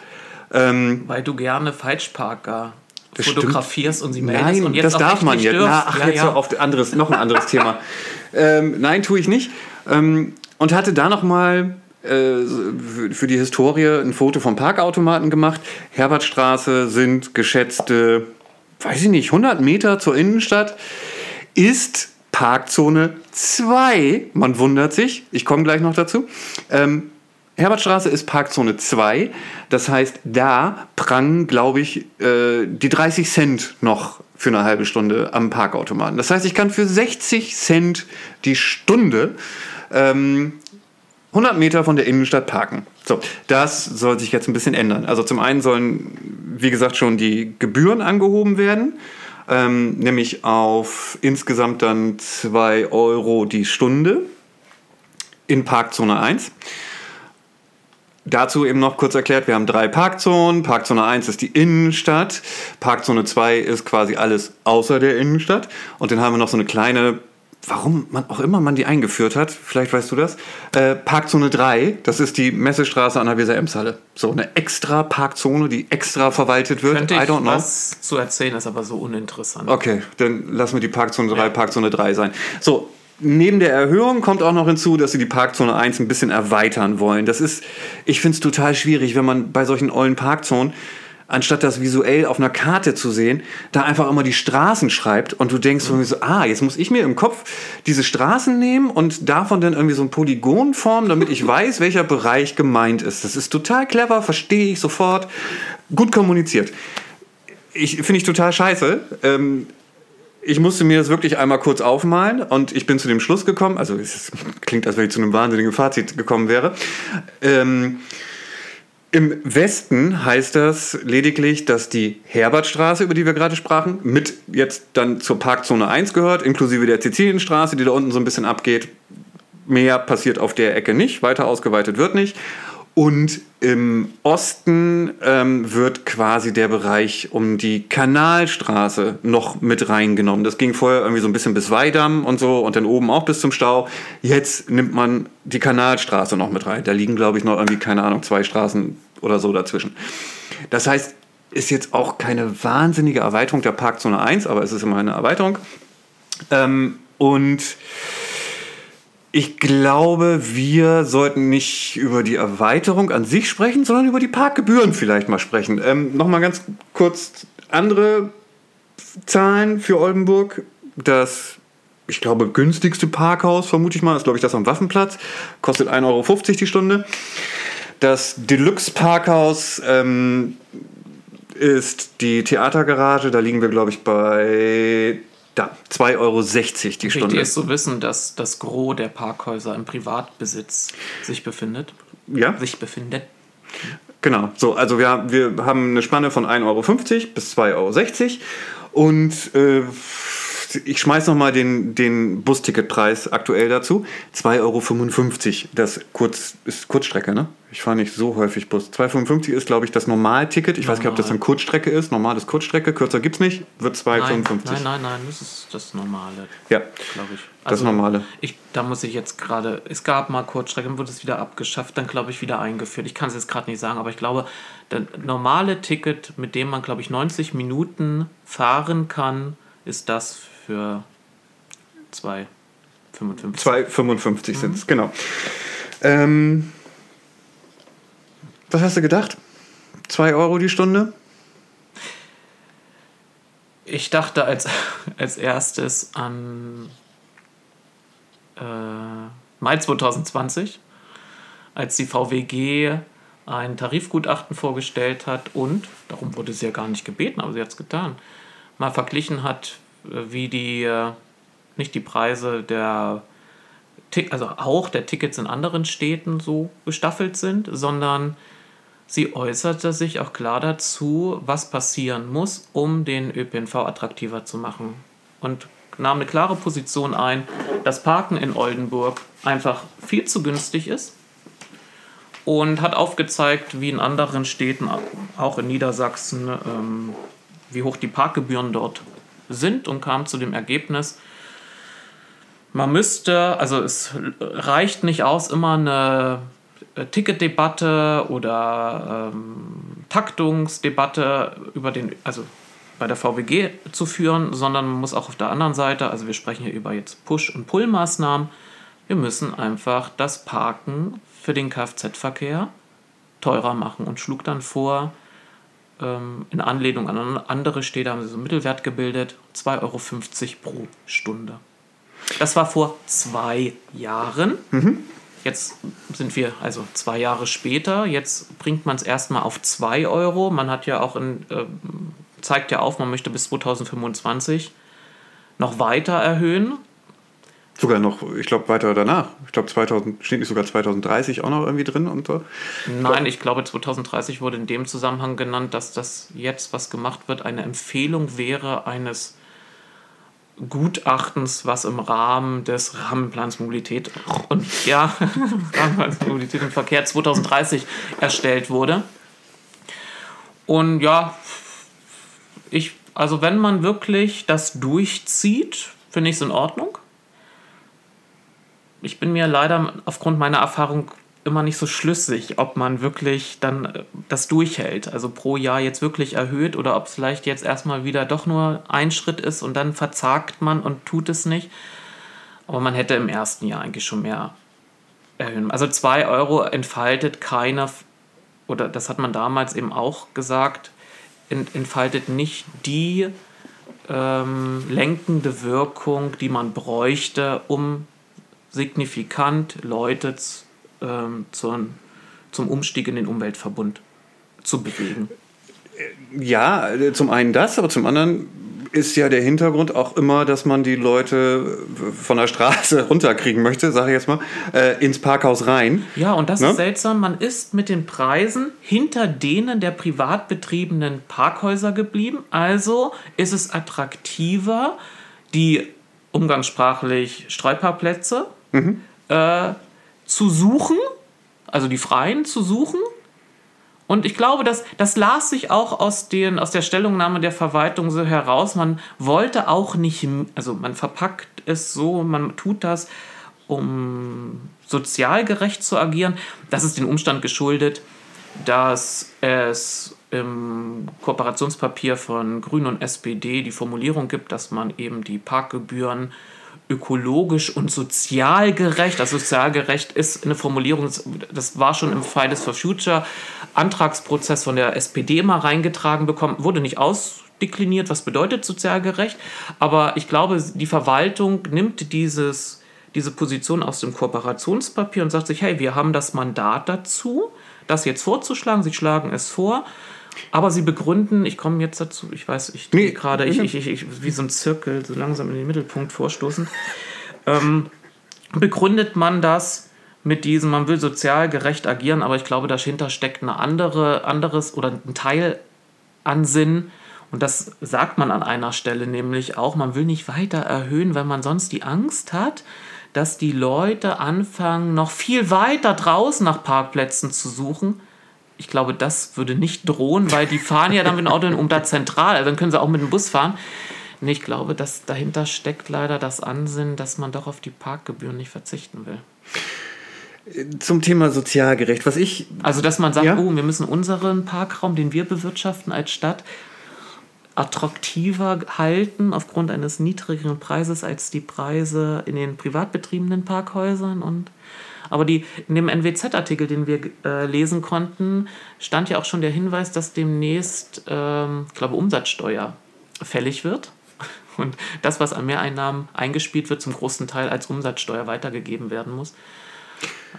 Ähm, Weil du gerne Falschparker Das fotografierst und sie meldest Nein, und jetzt das darf man jetzt. Na, ach, ja, jetzt ja. auf anderes, noch ein anderes Thema. Ähm, nein, tue ich nicht. Ähm, und hatte da noch mal äh, für, für die Historie ein Foto vom Parkautomaten gemacht. Herbertstraße sind geschätzte, weiß ich nicht, 100 Meter zur Innenstadt. Ist Parkzone 2. Man wundert sich. Ich komme gleich noch dazu. Ähm, Herbertstraße ist Parkzone 2. Das heißt, da prangen, glaube ich, äh, die 30 Cent noch für eine halbe Stunde am Parkautomaten. Das heißt, ich kann für 60 Cent die Stunde ähm, 100 Meter von der Innenstadt parken. So, das soll sich jetzt ein bisschen ändern. Also zum einen sollen, wie gesagt, schon die Gebühren angehoben werden, ähm, nämlich auf insgesamt dann 2 Euro die Stunde in Parkzone 1. Dazu eben noch kurz erklärt, wir haben drei Parkzonen. Parkzone 1 ist die Innenstadt, Parkzone 2 ist quasi alles außer der Innenstadt und dann haben wir noch so eine kleine, warum man auch immer man die eingeführt hat, vielleicht weißt du das, äh, Parkzone 3, das ist die Messestraße an der Weser-Ems-Halle. So eine extra Parkzone, die extra verwaltet wird. Könnte I ich don't know. was zu erzählen, ist aber so uninteressant. Okay, dann lassen wir die Parkzone 3 Parkzone 3 sein. So, neben der Erhöhung kommt auch noch hinzu, dass sie die Parkzone 1 ein bisschen erweitern wollen. Das ist, ich finde es total schwierig, wenn man bei solchen ollen Parkzonen, anstatt das visuell auf einer Karte zu sehen, da einfach immer die Straßen schreibt und du denkst irgendwie so, ah, jetzt muss ich mir im Kopf diese Straßen nehmen und davon dann irgendwie so ein Polygon formen, damit ich weiß, welcher Bereich gemeint ist. Das ist total clever, verstehe ich sofort, gut kommuniziert. Ich finde ich total scheiße. Ähm, ich musste mir das wirklich einmal kurz aufmalen und ich bin zu dem Schluss gekommen, also es klingt, als wenn ich zu einem wahnsinnigen Fazit gekommen wäre. Ähm, Im Westen heißt das lediglich, dass die Herbertstraße, über die wir gerade sprachen, mit jetzt dann zur Parkzone 1 gehört, inklusive der Sizilienstraße, die da unten so ein bisschen abgeht. Mehr passiert auf der Ecke nicht, weiter ausgeweitet wird nicht. Und im Osten ähm, wird quasi der Bereich um die Kanalstraße noch mit reingenommen. Das ging vorher irgendwie so ein bisschen bis Weidam und so und dann oben auch bis zum Stau. Jetzt nimmt man die Kanalstraße noch mit rein. Da liegen, glaube ich, noch irgendwie, keine Ahnung, zwei Straßen oder so dazwischen. Das heißt, ist jetzt auch keine wahnsinnige Erweiterung der Parkzone 1, aber es ist immer eine Erweiterung. Ähm, und ich glaube, wir sollten nicht über die Erweiterung an sich sprechen, sondern über die Parkgebühren vielleicht mal sprechen. Ähm, Nochmal ganz kurz andere Zahlen für Oldenburg. Das, ich glaube, günstigste Parkhaus, vermute ich mal, ist, glaube ich, das am Waffenplatz. Kostet 1,50 Euro die Stunde. Das Deluxe-Parkhaus ähm, ist die Theatergarage. Da liegen wir, glaube ich, bei da, 2,60 Euro die Wichtig Stunde. ist zu wissen, dass das Gros der Parkhäuser im Privatbesitz sich befindet. Ja, Sich befindet. genau. So, also wir, wir haben eine Spanne von 1,50 Euro bis 2,60 Euro. Und äh, ich schmeiß noch mal den, den Busticketpreis aktuell dazu. 2,55 Euro. Das Kurz, ist Kurzstrecke, ne? Ich fahre nicht so häufig Bus. 2,55 ist, glaube ich, das Normalticket. Ich Normal. weiß nicht, ob das dann Kurzstrecke ist. Normales Kurzstrecke. Kürzer gibt es nicht. Wird 2,55. Nein, nein, nein, nein, das ist das Normale. Ja, glaube ich. Also, das Normale. Ich, da muss ich jetzt gerade, es gab mal Kurzstrecke, dann wurde es wieder abgeschafft, dann glaube ich wieder eingeführt. Ich kann es jetzt gerade nicht sagen, aber ich glaube, das normale Ticket, mit dem man, glaube ich, 90 Minuten fahren kann, ist das für 2,55. 2,55 sind es, genau. Ähm, was hast du gedacht? 2 Euro die Stunde? Ich dachte als, als erstes an äh, Mai 2020, als die VWG ein Tarifgutachten vorgestellt hat und, darum wurde sie ja gar nicht gebeten, aber sie hat es getan, mal verglichen hat, wie die, äh, nicht die Preise der, also auch der Tickets in anderen Städten so gestaffelt sind, sondern sie äußerte sich auch klar dazu, was passieren muss, um den ÖPNV attraktiver zu machen. Und nahm eine klare Position ein, dass Parken in Oldenburg einfach viel zu günstig ist und hat aufgezeigt, wie in anderen Städten, auch in Niedersachsen, ähm, wie hoch die Parkgebühren dort sind und kam zu dem Ergebnis, man müsste, also es reicht nicht aus, immer eine äh, Ticketdebatte oder ähm, Taktungsdebatte über den, also bei der VWG zu führen, sondern man muss auch auf der anderen Seite, also wir sprechen hier über jetzt Push- und Pull-Maßnahmen, wir müssen einfach das Parken für den Kfz-Verkehr teurer machen und schlug dann vor, ähm, in Anlehnung an andere Städte haben sie so einen Mittelwert gebildet, 2,50 Euro pro Stunde. Das war vor zwei Jahren. Mhm. Jetzt sind wir also zwei Jahre später. Jetzt bringt man es erstmal auf 2 Euro. Man hat ja auch in, äh, zeigt ja auf, man möchte bis 2025 noch weiter erhöhen. Sogar noch, ich glaube, weiter danach. Ich glaube, 2000 steht nicht sogar 2030 auch noch irgendwie drin. Und so. Nein, ich glaube, 2030 wurde in dem Zusammenhang genannt, dass das jetzt, was gemacht wird, eine Empfehlung wäre eines Gutachtens, was im Rahmen des Rahmenplans Mobilität und ja, Rahmenplans Mobilität und Verkehr 2030 erstellt wurde. Und ja, ich, also wenn man wirklich das durchzieht, finde ich es in Ordnung ich bin mir leider aufgrund meiner Erfahrung immer nicht so schlüssig, ob man wirklich dann äh, das durchhält, also pro Jahr jetzt wirklich erhöht oder ob es vielleicht jetzt erstmal wieder doch nur ein Schritt ist und dann verzagt man und tut es nicht. Aber man hätte im ersten Jahr eigentlich schon mehr erhöhen. Also 2 Euro entfaltet keine, oder das hat man damals eben auch gesagt, entfaltet nicht die ähm, lenkende Wirkung, die man bräuchte, um signifikant Leute ähm, zum, zum Umstieg in den Umweltverbund zu bewegen. Ja, zum einen das, aber zum anderen ist ja der Hintergrund auch immer, dass man die Leute von der Straße runterkriegen möchte, sage ich jetzt mal, äh, ins Parkhaus rein. Ja, und das ne? ist seltsam. Man ist mit den Preisen hinter denen der privat betriebenen Parkhäuser geblieben. Also ist es attraktiver, die umgangssprachlich Streuparkplätze mhm. äh, zu suchen, also die Freien zu suchen. Und ich glaube, dass, das las sich auch aus, den, aus der Stellungnahme der Verwaltung so heraus. Man wollte auch nicht, also man verpackt es so, man tut das, um sozial gerecht zu agieren. Das ist dem Umstand geschuldet, dass es im Kooperationspapier von Grünen und SPD die Formulierung gibt, dass man eben die Parkgebühren ökologisch und sozial gerecht. Also sozial gerecht ist eine Formulierung, das war schon im Fridays for Future Antragsprozess von der SPD mal reingetragen bekommen, wurde nicht ausdekliniert, was bedeutet sozial gerecht. Aber ich glaube, die Verwaltung nimmt dieses, diese Position aus dem Kooperationspapier und sagt sich, hey, wir haben das Mandat dazu, das jetzt vorzuschlagen. Sie schlagen es vor. Aber sie begründen, ich komme jetzt dazu, ich weiß, ich nee, gerade, ich, ich, ich, ich, wie so ein Zirkel, so langsam in den Mittelpunkt vorstoßend, ähm, begründet man das mit diesem, man will sozial gerecht agieren, aber ich glaube, dahinter steckt eine andere, anderes oder ein Teil an Sinn, Und das sagt man an einer Stelle nämlich auch, man will nicht weiter erhöhen, weil man sonst die Angst hat, dass die Leute anfangen, noch viel weiter draußen nach Parkplätzen zu suchen. Ich glaube, das würde nicht drohen, weil die fahren ja dann mit dem Auto um da zentral, also dann können sie auch mit dem Bus fahren. Nee, ich glaube, dass dahinter steckt leider das Ansinnen, dass man doch auf die Parkgebühren nicht verzichten will. Zum Thema sozialgerecht, was ich. Also, dass man sagt, ja? oh, wir müssen unseren Parkraum, den wir bewirtschaften als Stadt, attraktiver halten aufgrund eines niedrigeren Preises als die Preise in den privat betriebenen Parkhäusern und aber die, in dem NWZ-Artikel, den wir äh, lesen konnten, stand ja auch schon der Hinweis, dass demnächst, ähm, ich glaube, Umsatzsteuer fällig wird. Und das, was an Mehreinnahmen eingespielt wird, zum großen Teil als Umsatzsteuer weitergegeben werden muss.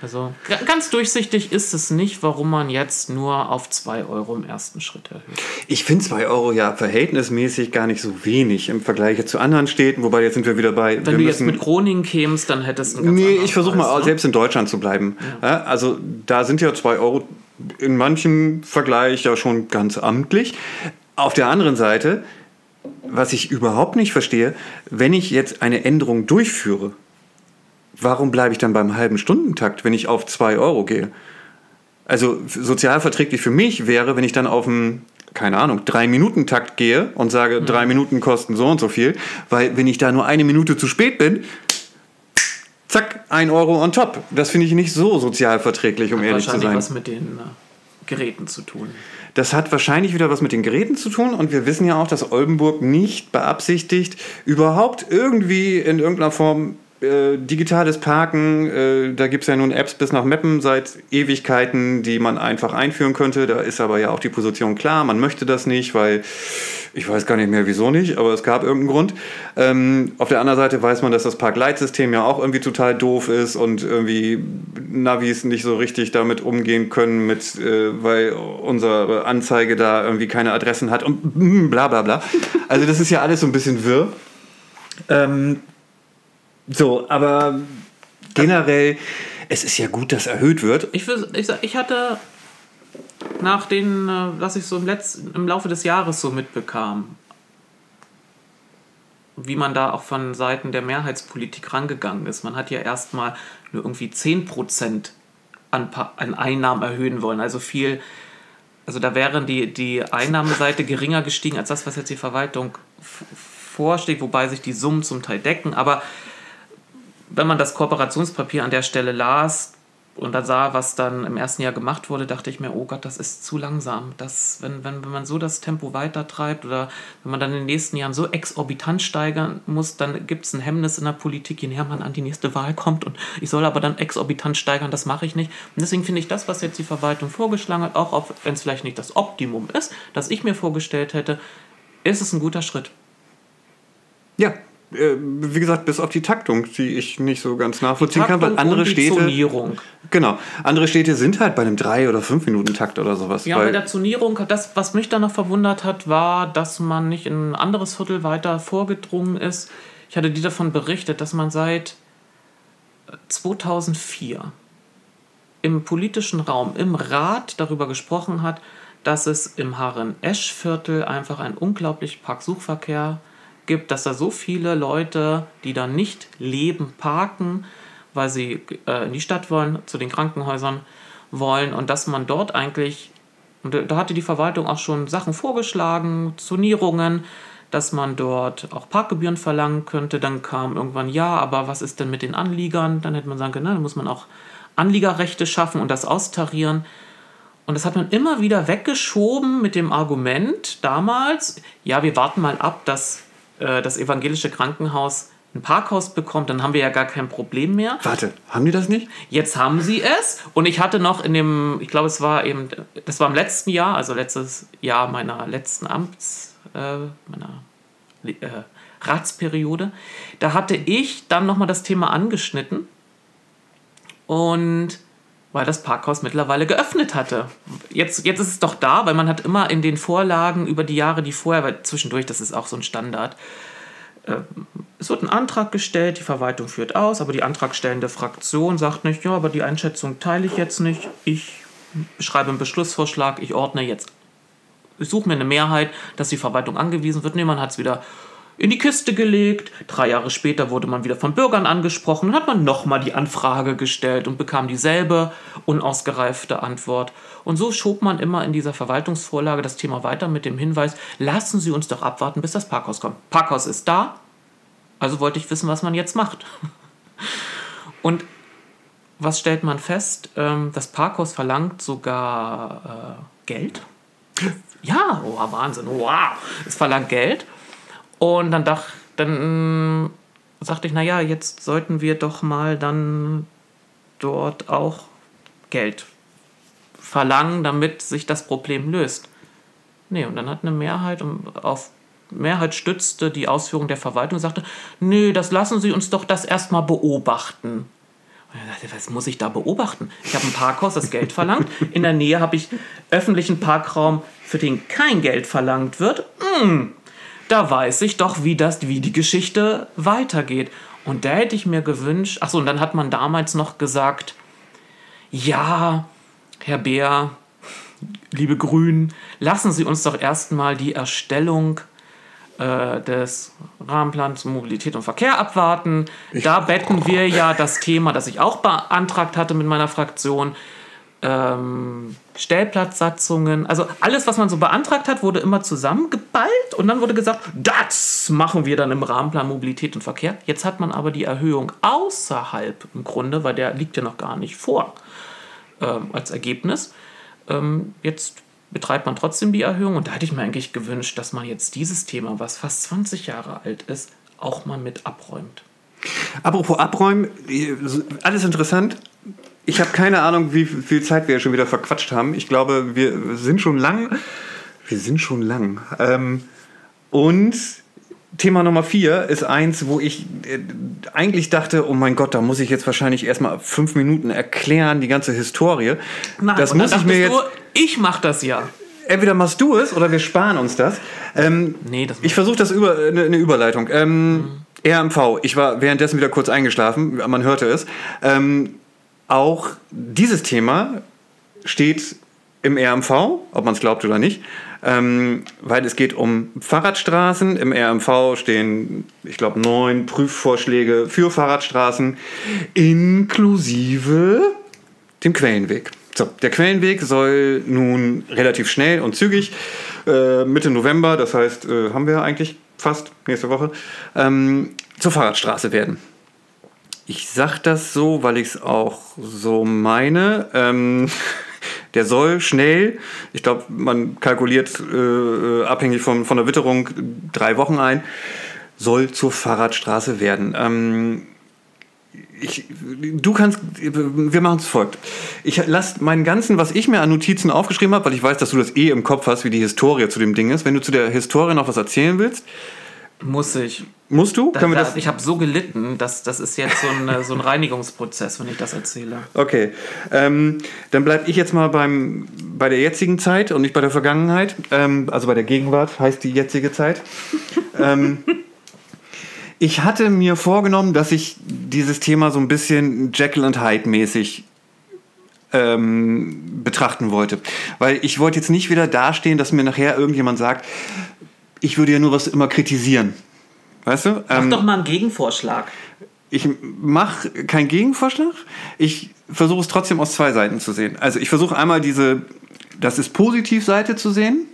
Also ganz durchsichtig ist es nicht, warum man jetzt nur auf 2 Euro im ersten Schritt erhöht. Ich finde 2 Euro ja verhältnismäßig gar nicht so wenig im Vergleich zu anderen Städten, wobei jetzt sind wir wieder bei. Wenn du jetzt mit Groningen kämst, dann hättest du Nee, ich versuche mal ne? selbst in Deutschland zu bleiben. Ja. Also da sind ja 2 Euro in manchem Vergleich ja schon ganz amtlich. Auf der anderen Seite, was ich überhaupt nicht verstehe, wenn ich jetzt eine Änderung durchführe, warum bleibe ich dann beim halben Stundentakt, wenn ich auf 2 Euro gehe? Also sozialverträglich für mich wäre, wenn ich dann auf einen, keine Ahnung, 3-Minuten-Takt gehe und sage, mhm. drei Minuten kosten so und so viel, weil wenn ich da nur eine Minute zu spät bin, zack, 1 Euro on top. Das finde ich nicht so sozialverträglich, um hat ehrlich zu sein. was mit den äh, Geräten zu tun. Das hat wahrscheinlich wieder was mit den Geräten zu tun und wir wissen ja auch, dass Oldenburg nicht beabsichtigt, überhaupt irgendwie in irgendeiner Form äh, digitales Parken, äh, da gibt es ja nun Apps bis nach Meppen seit Ewigkeiten, die man einfach einführen könnte. Da ist aber ja auch die Position klar, man möchte das nicht, weil ich weiß gar nicht mehr wieso nicht, aber es gab irgendeinen Grund. Ähm, auf der anderen Seite weiß man, dass das Parkleitsystem ja auch irgendwie total doof ist und irgendwie Navis nicht so richtig damit umgehen können, mit, äh, weil unsere Anzeige da irgendwie keine Adressen hat und bla bla bla. Also das ist ja alles so ein bisschen wirr. Ähm, so, aber generell, es ist ja gut, dass erhöht wird. Ich, ich, ich hatte nach den, äh, was ich so im, letzten, im Laufe des Jahres so mitbekam, wie man da auch von Seiten der Mehrheitspolitik rangegangen ist. Man hat ja erstmal nur irgendwie 10% an, an Einnahmen erhöhen wollen. Also viel, also da wären die, die Einnahmeseite geringer gestiegen als das, was jetzt die Verwaltung vorsteht, wobei sich die Summen zum Teil decken. Aber wenn man das Kooperationspapier an der Stelle las und dann sah, was dann im ersten Jahr gemacht wurde, dachte ich mir, oh Gott, das ist zu langsam. Das, wenn, wenn, wenn man so das Tempo weitertreibt oder wenn man dann in den nächsten Jahren so exorbitant steigern muss, dann gibt es ein Hemmnis in der Politik, je näher man an die nächste Wahl kommt und ich soll aber dann exorbitant steigern, das mache ich nicht. Und deswegen finde ich das, was jetzt die Verwaltung vorgeschlagen hat, auch wenn es vielleicht nicht das Optimum ist, das ich mir vorgestellt hätte, ist es ein guter Schritt. Ja, wie gesagt, bis auf die Taktung, die ich nicht so ganz nachvollziehen kann, weil andere Städte. Genau. Andere Städte sind halt bei einem 3- oder 5-Minuten-Takt oder sowas. Ja, bei der Zonierung, das, was mich dann noch verwundert hat, war, dass man nicht in ein anderes Viertel weiter vorgedrungen ist. Ich hatte dir davon berichtet, dass man seit 2004 im politischen Raum, im Rat darüber gesprochen hat, dass es im Harren-Esch-Viertel einfach einen unglaublichen Parksuchverkehr gibt gibt, dass da so viele Leute, die da nicht leben, parken, weil sie äh, in die Stadt wollen, zu den Krankenhäusern wollen und dass man dort eigentlich, und da hatte die Verwaltung auch schon Sachen vorgeschlagen, Zonierungen, dass man dort auch Parkgebühren verlangen könnte. Dann kam irgendwann, ja, aber was ist denn mit den Anliegern? Dann hätte man sagen können, na, dann muss man auch Anliegerrechte schaffen und das austarieren. Und das hat man immer wieder weggeschoben mit dem Argument damals, ja, wir warten mal ab, dass äh, das evangelische Krankenhaus ein Parkhaus bekommt, dann haben wir ja gar kein Problem mehr. Warte, haben die das nicht? Jetzt haben sie es. Und ich hatte noch in dem, ich glaube, es war eben, das war im letzten Jahr, also letztes Jahr meiner letzten Amts, äh, meiner äh, Ratsperiode, da hatte ich dann nochmal das Thema angeschnitten. Und weil das Parkhaus mittlerweile geöffnet hatte. Jetzt, jetzt ist es doch da, weil man hat immer in den Vorlagen über die Jahre, die vorher, weil zwischendurch, das ist auch so ein Standard, äh, es wird ein Antrag gestellt, die Verwaltung führt aus, aber die antragstellende Fraktion sagt nicht, ja, aber die Einschätzung teile ich jetzt nicht. Ich schreibe einen Beschlussvorschlag, ich ordne jetzt ich suche mir eine Mehrheit, dass die Verwaltung angewiesen wird. Nee, man hat es wieder in die Kiste gelegt. Drei Jahre später wurde man wieder von Bürgern angesprochen. Dann hat man nochmal die Anfrage gestellt und bekam dieselbe unausgereifte Antwort. Und so schob man immer in dieser Verwaltungsvorlage das Thema weiter mit dem Hinweis, lassen Sie uns doch abwarten, bis das Parkhaus kommt. Parkhaus ist da, also wollte ich wissen, was man jetzt macht. Und was stellt man fest? Ähm, das Parkhaus verlangt sogar äh, Geld. Ja, oh, Wahnsinn, wow. Es verlangt Geld. Und dann, dach, dann äh, sagte ich, naja, jetzt sollten wir doch mal dann dort auch Geld verlangen, damit sich das Problem löst. Nee, und dann hat eine Mehrheit auf Mehrheit stützte die Ausführung der Verwaltung und sagte, nee, das lassen Sie uns doch das erstmal beobachten. Was muss ich da beobachten? Ich habe ein Parkhaus, das Geld verlangt. In der Nähe habe ich öffentlichen Parkraum, für den kein Geld verlangt wird. Hm, da weiß ich doch, wie, das, wie die Geschichte weitergeht. Und da hätte ich mir gewünscht, achso, und dann hat man damals noch gesagt, ja, Herr Beer, liebe Grünen, lassen Sie uns doch erstmal die Erstellung äh, des Rahmenplans Mobilität und Verkehr abwarten. Ich da betten wir ja das Thema, das ich auch beantragt hatte mit meiner Fraktion, ähm, Stellplatzsatzungen, also alles, was man so beantragt hat, wurde immer zusammengeballt und dann wurde gesagt, das machen wir dann im Rahmenplan Mobilität und Verkehr. Jetzt hat man aber die Erhöhung außerhalb im Grunde, weil der liegt ja noch gar nicht vor ähm, als Ergebnis. Ähm, jetzt betreibt man trotzdem die Erhöhung. Und da hätte ich mir eigentlich gewünscht, dass man jetzt dieses Thema, was fast 20 Jahre alt ist, auch mal mit abräumt. Apropos abräumen, alles interessant. Ich habe keine Ahnung, wie viel Zeit wir schon wieder verquatscht haben. Ich glaube, wir sind schon lang. Wir sind schon lang. Ähm, und Thema Nummer vier ist eins, wo ich äh, eigentlich dachte, oh mein Gott, da muss ich jetzt wahrscheinlich erstmal fünf Minuten erklären, die ganze Historie. Nein, das muss ich mir jetzt. Du, ich mach das ja. Entweder machst du es oder wir sparen uns das. Ähm, nee, das ich versuche das über eine, eine Überleitung. Ähm, mhm. RMV, ich war währenddessen wieder kurz eingeschlafen, man hörte es. Ähm, auch dieses Thema steht im RMV, ob man es glaubt oder nicht ähm, weil es geht um Fahrradstraßen. Im RMV stehen, ich glaube, neun Prüfvorschläge für Fahrradstraßen inklusive dem Quellenweg. So, der Quellenweg soll nun relativ schnell und zügig äh, Mitte November, das heißt, äh, haben wir eigentlich fast nächste Woche, ähm, zur Fahrradstraße werden. Ich sage das so, weil ich es auch so meine. Ähm, der soll schnell, ich glaube, man kalkuliert äh, äh, abhängig von, von der Witterung drei Wochen ein, soll zur Fahrradstraße werden. Ähm, ich, du kannst, wir machen es folgt. Ich lasse meinen ganzen, was ich mir an Notizen aufgeschrieben habe, weil ich weiß, dass du das eh im Kopf hast, wie die Historie zu dem Ding ist. Wenn du zu der Historie noch was erzählen willst, muss ich. Musst du? Da, Können wir das? Ich habe so gelitten, dass das ist jetzt so ein, so ein Reinigungsprozess, wenn ich das erzähle. Okay, ähm, dann bleibe ich jetzt mal beim, bei der jetzigen Zeit und nicht bei der Vergangenheit. Ähm, also bei der Gegenwart heißt die jetzige Zeit. ähm, ich hatte mir vorgenommen, dass ich dieses Thema so ein bisschen Jekyll und Hyde mäßig ähm, betrachten wollte. Weil ich wollte jetzt nicht wieder dastehen, dass mir nachher irgendjemand sagt, ich würde ja nur was immer kritisieren. Weißt du? Mach ähm, doch mal einen Gegenvorschlag. Ich mache keinen Gegenvorschlag. Ich versuche es trotzdem aus zwei Seiten zu sehen. Also ich versuche einmal diese, das ist Positivseite zu sehen.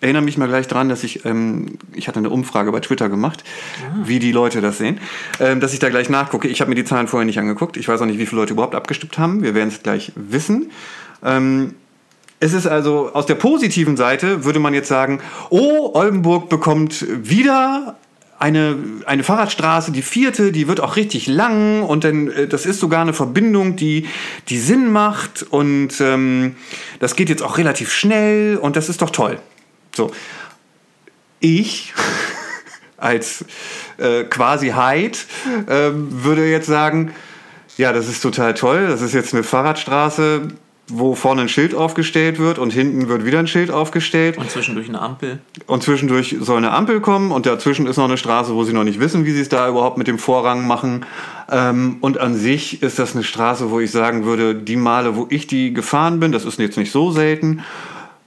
Erinnere mich mal gleich daran, dass ich, ähm, ich hatte eine Umfrage bei Twitter gemacht, ah. wie die Leute das sehen, ähm, dass ich da gleich nachgucke. Ich habe mir die Zahlen vorher nicht angeguckt. Ich weiß auch nicht, wie viele Leute überhaupt abgestimmt haben. Wir werden es gleich wissen. Ähm, es ist also aus der positiven Seite würde man jetzt sagen, oh, Oldenburg bekommt wieder eine, eine Fahrradstraße, die vierte, die wird auch richtig lang und dann, äh, das ist sogar eine Verbindung, die, die Sinn macht und ähm, das geht jetzt auch relativ schnell und das ist doch toll. So. Ich als äh, quasi Hyde äh, würde jetzt sagen, ja, das ist total toll, das ist jetzt eine Fahrradstraße, wo vorne ein Schild aufgestellt wird und hinten wird wieder ein Schild aufgestellt. Und zwischendurch eine Ampel. Und zwischendurch soll eine Ampel kommen und dazwischen ist noch eine Straße, wo sie noch nicht wissen, wie sie es da überhaupt mit dem Vorrang machen. Ähm, und an sich ist das eine Straße, wo ich sagen würde, die Male, wo ich die gefahren bin, das ist jetzt nicht so selten,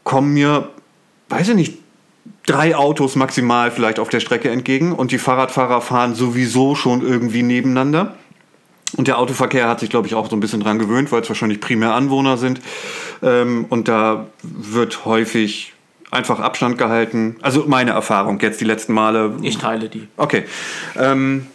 kommen mir weiß ich nicht, drei Autos maximal vielleicht auf der Strecke entgegen und die Fahrradfahrer fahren sowieso schon irgendwie nebeneinander. Und der Autoverkehr hat sich, glaube ich, auch so ein bisschen dran gewöhnt, weil es wahrscheinlich primär Anwohner sind. Ähm, und da wird häufig einfach Abstand gehalten. Also meine Erfahrung jetzt die letzten Male. Ich teile die. Okay. Ähm,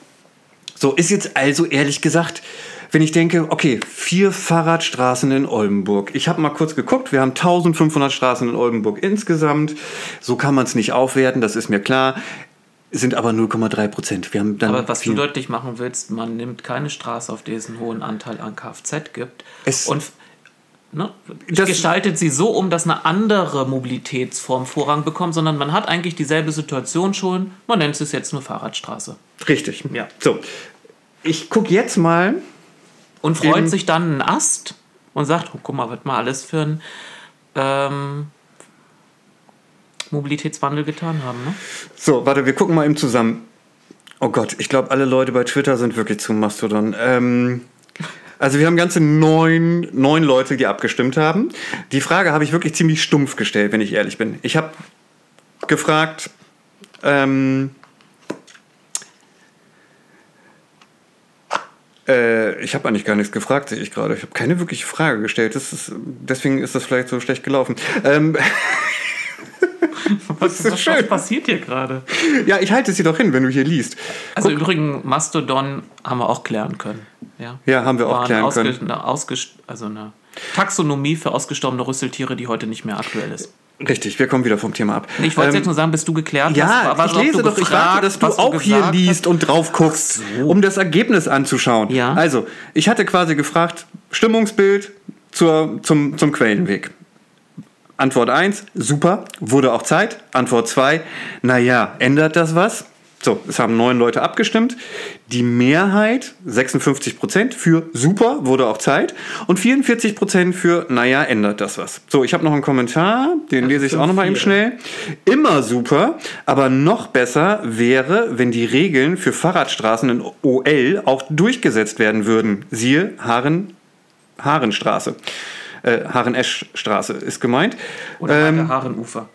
so ist jetzt also ehrlich gesagt, wenn ich denke, okay, vier Fahrradstraßen in Oldenburg. Ich habe mal kurz geguckt, wir haben 1500 Straßen in Oldenburg insgesamt. So kann man es nicht aufwerten, das ist mir klar. Sind aber 0,3 Prozent. Wir haben dann Aber was du deutlich machen willst, man nimmt keine Straße, auf der es einen hohen Anteil an Kfz gibt Es- und ne, gestaltet sie so um, dass eine andere Mobilitätsform Vorrang bekommt, sondern man hat eigentlich dieselbe Situation schon. Man nennt es jetzt nur Fahrradstraße. Richtig. Ja. So. Ich gucke jetzt mal. Und freut sich dann einen Ast und sagt, oh, guck mal, was wir alles für einen ähm, Mobilitätswandel getan haben. Ne? So, warte, wir gucken mal eben zusammen. Oh Gott, ich glaube, alle Leute bei Twitter sind wirklich zu Mastodon. Ähm, also wir haben ganze neun, neun Leute, die abgestimmt haben. Die Frage habe ich wirklich ziemlich stumpf gestellt, wenn ich ehrlich bin. Ich habe gefragt, ähm, äh, ich habe eigentlich gar nichts gefragt, sehe ich gerade. Ich habe keine wirkliche Frage gestellt. Ist, deswegen ist das vielleicht so schlecht gelaufen. Ähm, Was, ist was, schön. was passiert hier gerade? ja, ich halte es dir doch hin, wenn du hier liest. Also übrigens, Mastodon haben wir auch klären können. Ja, Ja, haben wir auch War klären eine, können. eine, also eine Taxonomie für ausgestorbene Rüsseltiere, die heute nicht mehr aktuell ist. Richtig, wir kommen wieder vom Thema ab. Ich wollte Ähm, jetzt nur sagen, bis du geklärt ja, hast, war- ich lese du doch, ich gefragt, warte, dass du was auch hier gesagt liest hast. und drauf guckst, um das Ergebnis anzuschauen. Ja. Also, ich hatte quasi gefragt, Stimmungsbild zur, zum, zum Quellenweg. Antwort 1, super, wurde auch Zeit. Antwort 2, naja, ändert das was? So, es haben neun Leute abgestimmt. Die Mehrheit, 56 Prozent, für super, wurde auch Zeit. Und 44 Prozent für, naja, ändert das was. So, ich habe noch einen Kommentar, den lese ich auch noch mal eben 5-4. schnell. Immer super, aber noch besser wäre, wenn die Regeln für Fahrradstraßen in OL auch durchgesetzt werden würden. Siehe Haaren, Haarenstraße. Äh, Haaren-Esch-Straße ist gemeint. Oder Ähm, Haarenufer.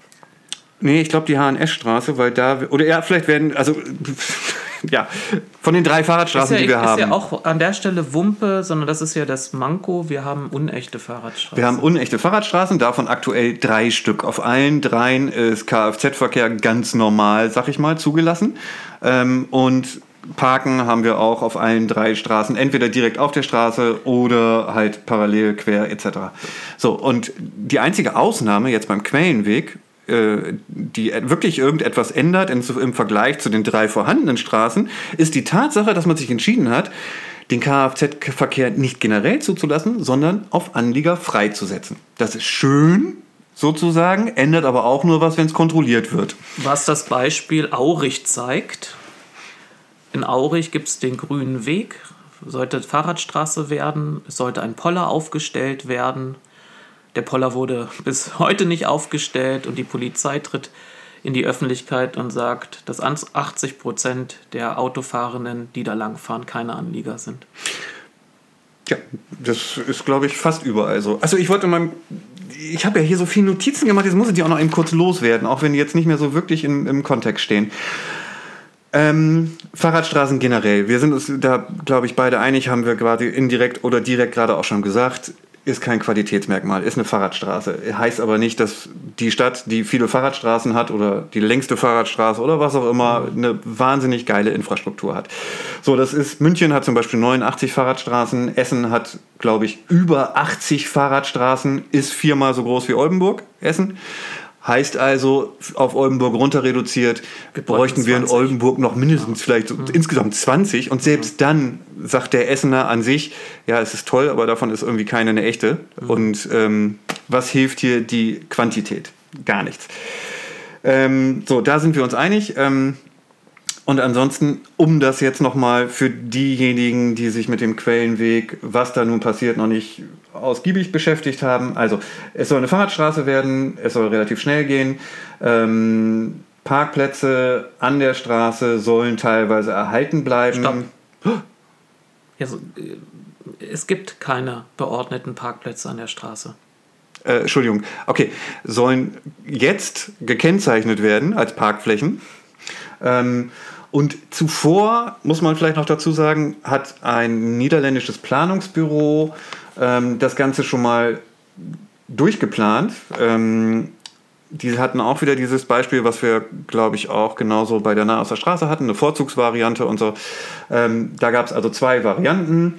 Nee, ich glaube die H&S-Straße, weil da, oder ja, vielleicht werden, also, ja, von den drei Ist Fahrradstraßen, ja, die wir ist haben. ja auch an der Stelle Wumpe, sondern das ist ja das Manko. Wir haben unechte Fahrradstraßen. wir haben unechte Fahrradstraßen, davon aktuell drei Stück. Auf allen dreien ist Kfz-Verkehr ganz normal, sag ich mal, zugelassen. Ähm, und Parken haben wir auch auf allen drei Straßen, entweder direkt auf der Straße oder halt parallel, quer etc. So, und die einzige Ausnahme jetzt beim Quellenweg, äh, die wirklich irgendetwas ändert im Vergleich zu den drei vorhandenen Straßen, ist die Tatsache, dass man sich entschieden hat, den Kfz-Verkehr nicht generell zuzulassen, sondern auf Anlieger freizusetzen. Das ist schön, sozusagen, ändert aber auch nur was, wenn es kontrolliert wird. Was das Beispiel Aurich zeigt. In Aurich gibt es den grünen Weg, sollte Fahrradstraße werden, es sollte ein Poller aufgestellt werden. Der Poller wurde bis heute nicht aufgestellt und die Polizei tritt in die Öffentlichkeit und sagt, dass 80 Prozent der Autofahrenden, die da langfahren, keine Anlieger sind. Ja, das ist, glaube ich, fast überall so. Also ich wollte mal, ich habe ja hier so viele Notizen gemacht, jetzt muss ich die auch noch eben kurz loswerden, auch wenn die jetzt nicht mehr so wirklich im, im Kontext stehen. Ähm, Fahrradstraßen generell. Wir sind uns da, glaube ich, beide einig, haben wir quasi indirekt oder direkt gerade auch schon gesagt, ist kein Qualitätsmerkmal, ist eine Fahrradstraße. Heißt aber nicht, dass die Stadt, die viele Fahrradstraßen hat oder die längste Fahrradstraße oder was auch immer, eine wahnsinnig geile Infrastruktur hat. So, das ist, München hat zum Beispiel 89 Fahrradstraßen, Essen hat, glaube ich, über 80 Fahrradstraßen, ist viermal so groß wie Oldenburg, Essen. Heißt also, auf Oldenburg runter reduziert, bräuchten wir in 20. Oldenburg noch mindestens vielleicht so insgesamt 20. Und selbst dann sagt der Essener an sich, ja, es ist toll, aber davon ist irgendwie keine eine echte. Und ähm, was hilft hier die Quantität? Gar nichts. Ähm, so, da sind wir uns einig. Ähm, und ansonsten, um das jetzt nochmal für diejenigen, die sich mit dem Quellenweg, was da nun passiert, noch nicht ausgiebig beschäftigt haben. Also, es soll eine Fahrradstraße werden, es soll relativ schnell gehen. Ähm, Parkplätze an der Straße sollen teilweise erhalten bleiben. Stopp. So, äh, es gibt keine beordneten Parkplätze an der Straße. äh, Entschuldigung, okay, sollen jetzt gekennzeichnet werden als Parkflächen. Ähm, und zuvor, muss man vielleicht noch dazu sagen, hat ein niederländisches Planungsbüro ähm, das Ganze schon mal durchgeplant. Ähm, die hatten auch wieder dieses Beispiel, was wir, glaube ich, auch genauso bei der Nah aus der Straße hatten, eine Vorzugsvariante und so. Ähm, da gab es also zwei Varianten,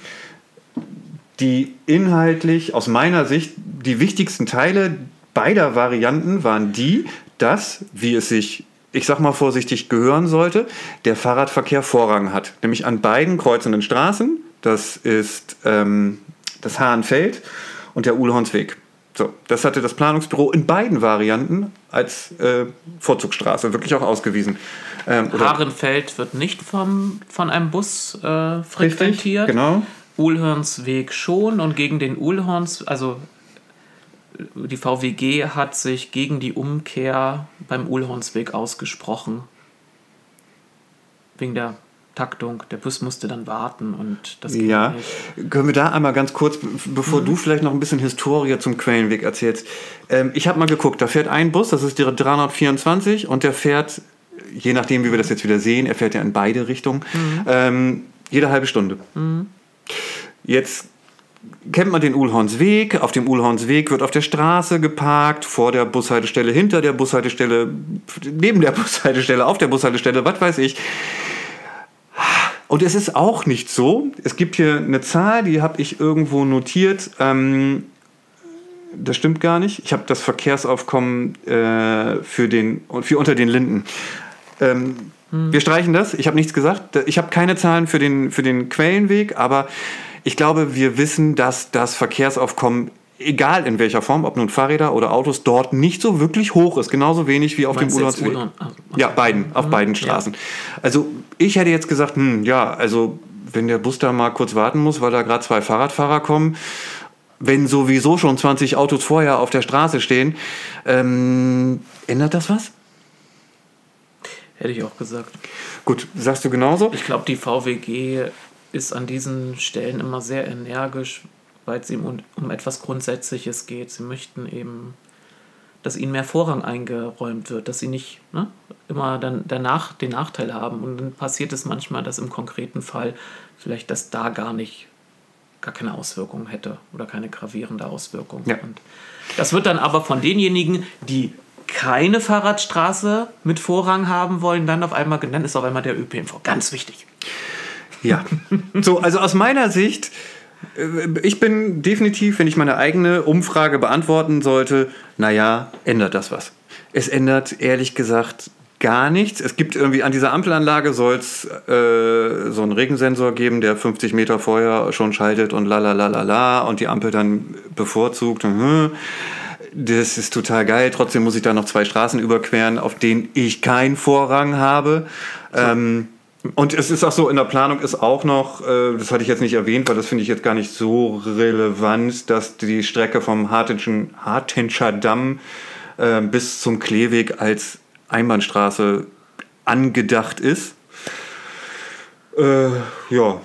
die inhaltlich aus meiner Sicht die wichtigsten Teile beider Varianten waren die, dass, wie es sich, ich sag mal vorsichtig, gehören sollte, der Fahrradverkehr Vorrang hat. Nämlich an beiden kreuzenden Straßen. Das ist ähm, das Hahnfeld und der Uhlhornsweg. So, das hatte das Planungsbüro in beiden Varianten als äh, Vorzugsstraße wirklich auch ausgewiesen. Ähm, Haarenfeld wird nicht vom, von einem Bus äh, frequentiert. Richtig, genau. Uhlhornsweg schon und gegen den Uhlhorns, also die VWG hat sich gegen die Umkehr beim Uhlhornsweg ausgesprochen. Wegen der Taktung. Der Bus musste dann warten und das ging Ja, nicht. können wir da einmal ganz kurz, bevor mhm. du vielleicht noch ein bisschen Historie zum Quellenweg erzählst. Ähm, ich habe mal geguckt, da fährt ein Bus, das ist der 324 und der fährt, je nachdem wie wir das jetzt wieder sehen, er fährt ja in beide Richtungen, mhm. ähm, jede halbe Stunde. Mhm. Jetzt kennt man den Uhlhornsweg. Auf dem Uhlhornsweg wird auf der Straße geparkt, vor der Bushaltestelle, hinter der Bushaltestelle, neben der Bushaltestelle, auf der Bushaltestelle, was weiß ich. Und es ist auch nicht so. Es gibt hier eine Zahl, die habe ich irgendwo notiert. Ähm, das stimmt gar nicht. Ich habe das Verkehrsaufkommen äh, für, den, für unter den Linden. Ähm, hm. Wir streichen das. Ich habe nichts gesagt. Ich habe keine Zahlen für den, für den Quellenweg, aber ich glaube, wir wissen, dass das Verkehrsaufkommen egal in welcher Form, ob nun Fahrräder oder Autos, dort nicht so wirklich hoch ist. Genauso wenig wie auf dem Urlaubsweg. Ah, ja, beiden, auf mhm. beiden Straßen. Ja. Also ich hätte jetzt gesagt, hm, ja, also wenn der Bus da mal kurz warten muss, weil da gerade zwei Fahrradfahrer kommen, wenn sowieso schon 20 Autos vorher auf der Straße stehen, ähm, ändert das was? Hätte ich auch gesagt. Gut, sagst du genauso? Ich glaube, die VWG ist an diesen Stellen immer sehr energisch, weil es ihm um, etwas Grundsätzliches geht. Sie möchten eben, dass ihnen mehr Vorrang eingeräumt wird, dass sie nicht ne, immer dann danach den Nachteil haben. Und dann passiert es manchmal, dass im konkreten Fall vielleicht das da gar nicht, gar keine Auswirkungen hätte oder keine gravierende Auswirkung. Ja. Und das wird dann aber von denjenigen, die keine Fahrradstraße mit Vorrang haben wollen, dann auf einmal genannt, ist auf einmal der ÖPNV. Ganz wichtig. Ja. So, also aus meiner Sicht äh, ich bin definitiv, wenn ich meine eigene Umfrage beantworten sollte, naja, ändert das was. Es ändert ehrlich gesagt gar nichts. Es gibt irgendwie an dieser Ampelanlage soll es äh, so einen Regensensor geben, der 50 Meter vorher schon schaltet und la la la la la und die Ampel dann bevorzugt. Das ist total geil. Trotzdem muss ich da noch zwei Straßen überqueren, auf denen ich keinen Vorrang habe. Ähm, und es ist auch so, in der Planung ist auch noch, äh, das hatte ich jetzt nicht erwähnt, weil das finde ich jetzt gar nicht so relevant, dass die Strecke vom Hartenscher Damm äh, bis zum Kleeweg als Einbahnstraße angedacht ist. Äh, ja,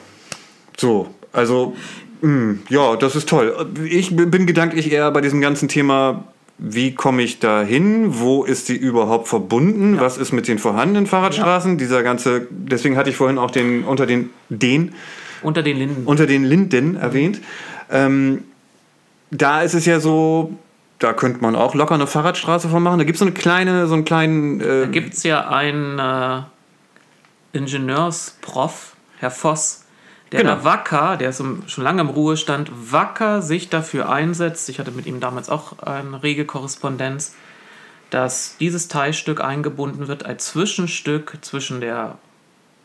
so, also, mh, hm, ja, das ist toll. Ich bin gedanklich eher bei diesem ganzen Thema wie komme ich da hin? Wo ist sie überhaupt verbunden? Ja. Was ist mit den vorhandenen Fahrradstraßen? Ja. Dieser ganze, deswegen hatte ich vorhin auch den unter den den unter den Linden unter den Linden erwähnt. Ähm, da ist es ja so, da könnte man auch locker eine Fahrradstraße von machen. Da gibt es so eine kleine, so einen kleinen. Äh da gibt es ja einen äh, Ingenieursprof, Herr Voss, der genau. wacker, der ist schon lange im Ruhestand, wacker sich dafür einsetzt, ich hatte mit ihm damals auch eine rege Korrespondenz, dass dieses Teilstück eingebunden wird als Zwischenstück zwischen der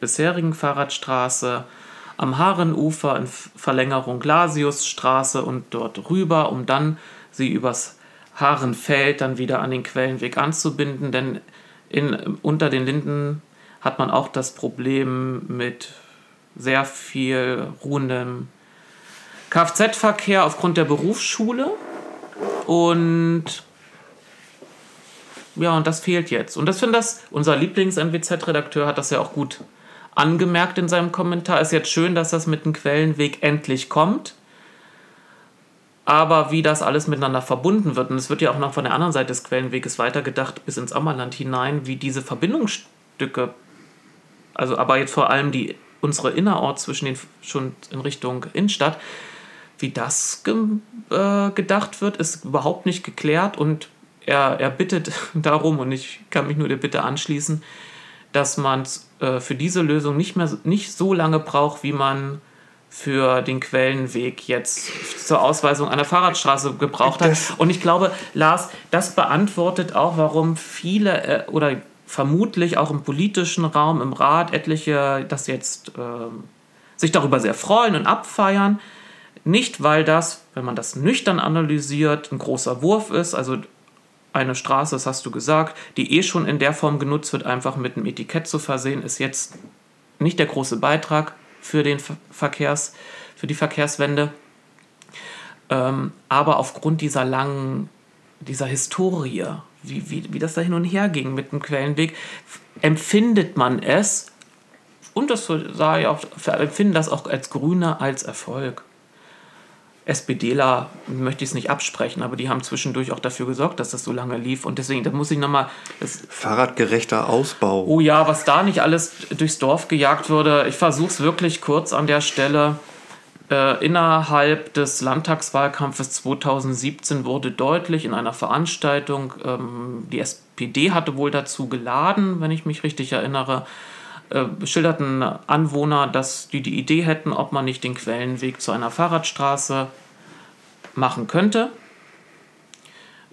bisherigen Fahrradstraße am Haarenufer in Verlängerung Glasiusstraße und dort rüber, um dann sie übers Haarenfeld dann wieder an den Quellenweg anzubinden, denn in, unter den Linden hat man auch das Problem mit sehr viel ruhendem Kfz-Verkehr aufgrund der Berufsschule. Und ja, und das fehlt jetzt. Und das finde das, unser Lieblings-NWZ-Redakteur hat das ja auch gut angemerkt in seinem Kommentar. Ist jetzt schön, dass das mit dem Quellenweg endlich kommt. aber wie das alles miteinander verbunden wird. Und es wird ja auch noch von der anderen Seite des Quellenweges weitergedacht bis ins Ammerland hinein, wie diese Verbindungsstücke, also aber jetzt vor allem die unsere Innerort zwischen den schon in Richtung Innenstadt, wie das ge äh, gedacht wird, ist überhaupt nicht geklärt und er, er bittet darum, und ich kann mich nur der Bitte anschließen, dass man äh, für diese Lösung nicht mehr nicht so lange braucht, wie man für den Quellenweg jetzt zur Ausweisung einer Fahrradstraße gebraucht hat. Und ich glaube, Lars, das beantwortet auch, warum viele äh, oder vermutlich auch im politischen Raum, im Rat etliche das jetzt äh, sich darüber sehr freuen und abfeiern. Nicht, weil das, wenn man das nüchtern analysiert, ein großer Wurf ist, also eine Straße, das hast du gesagt, die eh schon in der Form genutzt wird, einfach mit einem Etikett zu versehen, ist jetzt nicht der große Beitrag für, den Verkehrs, für die Verkehrswende. Ähm, aber aufgrund dieser langen, dieser Historie, wie, wie, wie das da hin und her ging mit dem Quellenweg, empfindet man es, und das sah ich auch, empfinden das auch als Grüne als Erfolg. SPDler möchte ich es nicht absprechen, aber die haben zwischendurch auch dafür gesorgt, dass das so lange lief. Und deswegen, da muss ich nochmal. Fahrradgerechter Ausbau. Oh ja, was da nicht alles durchs Dorf gejagt wurde. Ich versuche es wirklich kurz an der Stelle. Äh, innerhalb des Landtagswahlkampfes 2017 wurde deutlich in einer Veranstaltung, ähm, die SPD hatte wohl dazu geladen, wenn ich mich richtig erinnere, äh, schilderten Anwohner, dass die die Idee hätten, ob man nicht den Quellenweg zu einer Fahrradstraße machen könnte.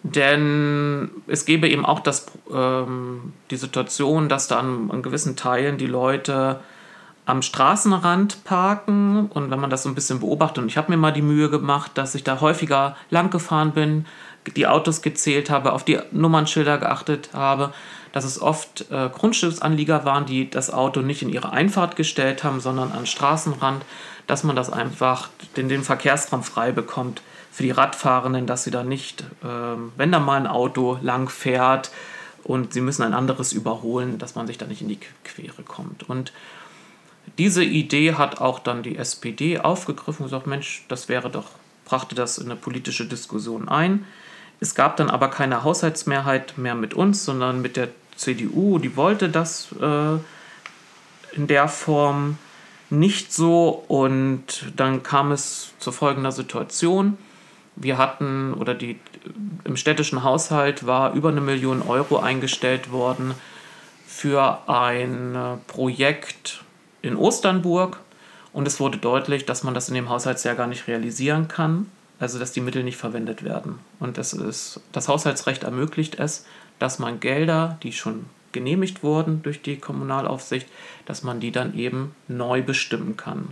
Denn es gäbe eben auch das, ähm, die Situation, dass da an, an gewissen Teilen die Leute am Straßenrand parken und wenn man das so ein bisschen beobachtet, und ich habe mir mal die Mühe gemacht, dass ich da häufiger lang gefahren bin, die Autos gezählt habe, auf die Nummernschilder geachtet habe, dass es oft äh, Grundstücksanlieger waren, die das Auto nicht in ihre Einfahrt gestellt haben, sondern an Straßenrand, dass man das einfach den, den Verkehrsraum frei bekommt für die Radfahrenden, dass sie da nicht, äh, wenn da mal ein Auto lang fährt und sie müssen ein anderes überholen, dass man sich da nicht in die Quere kommt. Und diese Idee hat auch dann die SPD aufgegriffen und gesagt, Mensch, das wäre doch, brachte das in eine politische Diskussion ein. Es gab dann aber keine Haushaltsmehrheit mehr mit uns, sondern mit der CDU, die wollte das äh, in der Form nicht so und dann kam es zu folgender Situation. Wir hatten, oder die, im städtischen Haushalt war über eine Million Euro eingestellt worden für ein äh, Projekt in Osternburg und es wurde deutlich, dass man das in dem Haushaltsjahr gar nicht realisieren kann, also dass die Mittel nicht verwendet werden. Und das, ist, das Haushaltsrecht ermöglicht es, dass man Gelder, die schon genehmigt wurden durch die Kommunalaufsicht, dass man die dann eben neu bestimmen kann.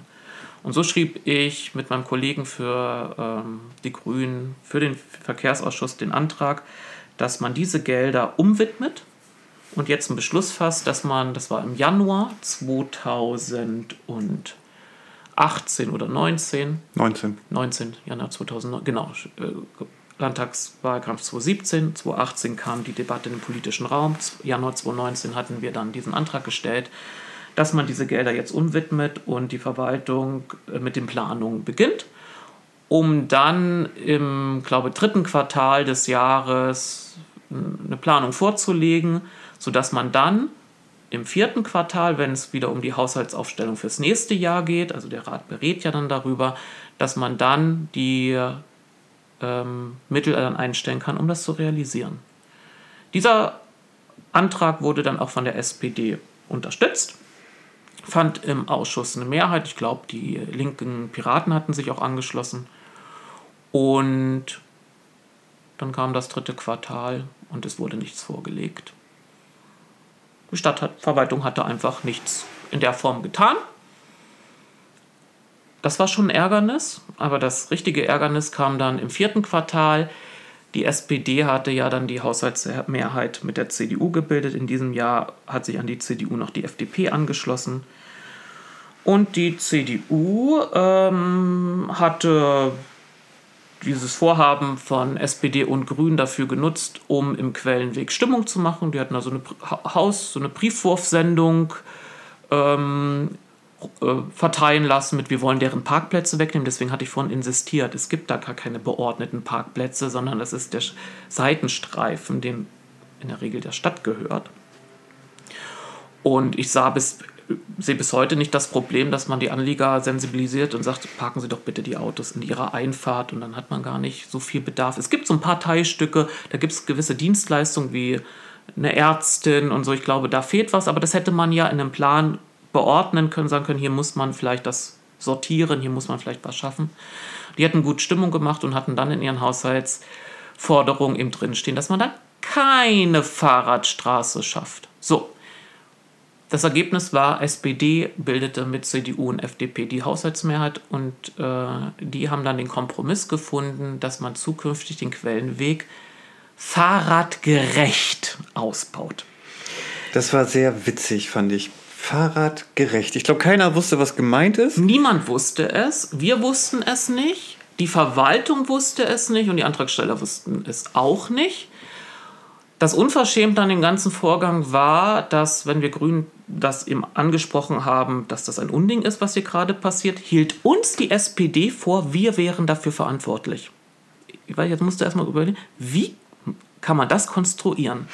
Und so schrieb ich mit meinem Kollegen für ähm, die Grünen, für den Verkehrsausschuss den Antrag, dass man diese Gelder umwidmet und jetzt einen Beschluss fasst, dass man, das war im Januar 2018 oder 19. 19. 19, Januar 2009, genau, äh, Landtagswahlkampf 2017, 2018 kam die Debatte in den politischen Raum, Januar 2019 hatten wir dann diesen Antrag gestellt, dass man diese Gelder jetzt umwidmet und die Verwaltung äh, mit den Planungen beginnt, um dann im, glaube dritten Quartal des Jahres eine Planung vorzulegen, sodass man dann im vierten Quartal, wenn es wieder um die Haushaltsaufstellung fürs nächste Jahr geht, also der Rat berät ja dann darüber, dass man dann die ähm, Mittel dann einstellen kann, um das zu realisieren. Dieser Antrag wurde dann auch von der SPD unterstützt, fand im Ausschuss eine Mehrheit. Ich glaube, die linken Piraten hatten sich auch angeschlossen. Und dann kam das dritte Quartal und es wurde nichts vorgelegt. Die Stadtverwaltung hatte einfach nichts in der Form getan das war schon ein Ärgernis, aber das richtige Ärgernis kam dann im vierten Quartal. Die SPD hatte ja dann die Haushaltsmehrheit mit der CDU gebildet. In diesem Jahr hat sich an die CDU noch die FDP angeschlossen. Und die CDU ähm, hatte dieses Vorhaben von SPD und Grünen dafür genutzt, um im Quellenweg Stimmung zu machen. Die hatten also eine Haus, so eine Briefwurfsendung ähm, äh, verteilen lassen mit, wir wollen deren Parkplätze wegnehmen. Deswegen hatte ich vorhin insistiert, es gibt da gar keine beordneten Parkplätze, sondern das ist der Seitenstreifen, dem in der Regel der Stadt gehört. Und ich sah bis, sehe bis heute nicht das Problem, dass man die Anlieger sensibilisiert und sagt, parken Sie doch bitte die Autos in Ihrer Einfahrt und dann hat man gar nicht so viel Bedarf. Es gibt so ein paar Teilstücke, da gibt es gewisse Dienstleistungen wie eine Ärztin und so. Ich glaube, da fehlt was, aber das hätte man ja in einem Plan beordnen können, sagen können, hier muss man vielleicht das sortieren, hier muss man vielleicht was schaffen. Die hatten gut Stimmung gemacht und hatten dann in ihren Haushaltsforderungen eben drinstehen, dass man dann keine Fahrradstraße schafft. So, das Ergebnis war, SPD bildete mit CDU und FDP die Haushaltsmehrheit und äh, die haben dann den Kompromiss gefunden, dass man zukünftig den Quellenweg fahrradgerecht ausbaut. Das war sehr witzig, fand ich. Fahrradgerecht. Ich glaube, keiner wusste, was gemeint ist. Niemand wusste es. Wir wussten es nicht. Die Verwaltung wusste es nicht und die Antragsteller wussten es auch nicht. Das Unverschämte an dem ganzen Vorgang war, dass, wenn wir Grünen das eben angesprochen haben, dass das ein Unding ist, was hier gerade passiert, hielt uns die SPD vor, wir wären dafür verantwortlich. Ich weiß, jetzt musst du erstmal überlegen, wie kann man das konstruieren?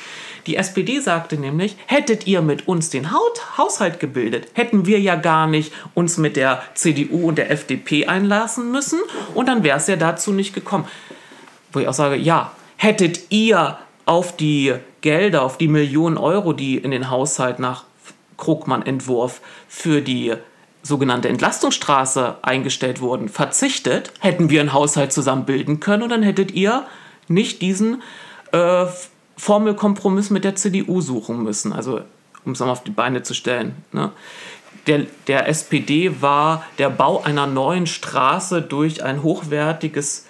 Die SPD sagte nämlich, hättet ihr mit uns den Haushalt gebildet, hätten wir ja gar nicht uns mit der CDU und der FDP einlassen müssen und dann wäre es ja dazu nicht gekommen. Wo ich auch sage, ja, hättet ihr auf die Gelder, auf die Millionen Euro, die in den Haushalt nach Krugmann-Entwurf für die sogenannte Entlastungsstraße eingestellt wurden, verzichtet, hätten wir einen Haushalt zusammen bilden können und dann hättet ihr nicht diesen äh, Formelkompromiss mit der CDU suchen müssen. Also, um es mal auf die Beine zu stellen. Ne? Der, der SPD war der Bau einer neuen Straße durch ein hochwertiges,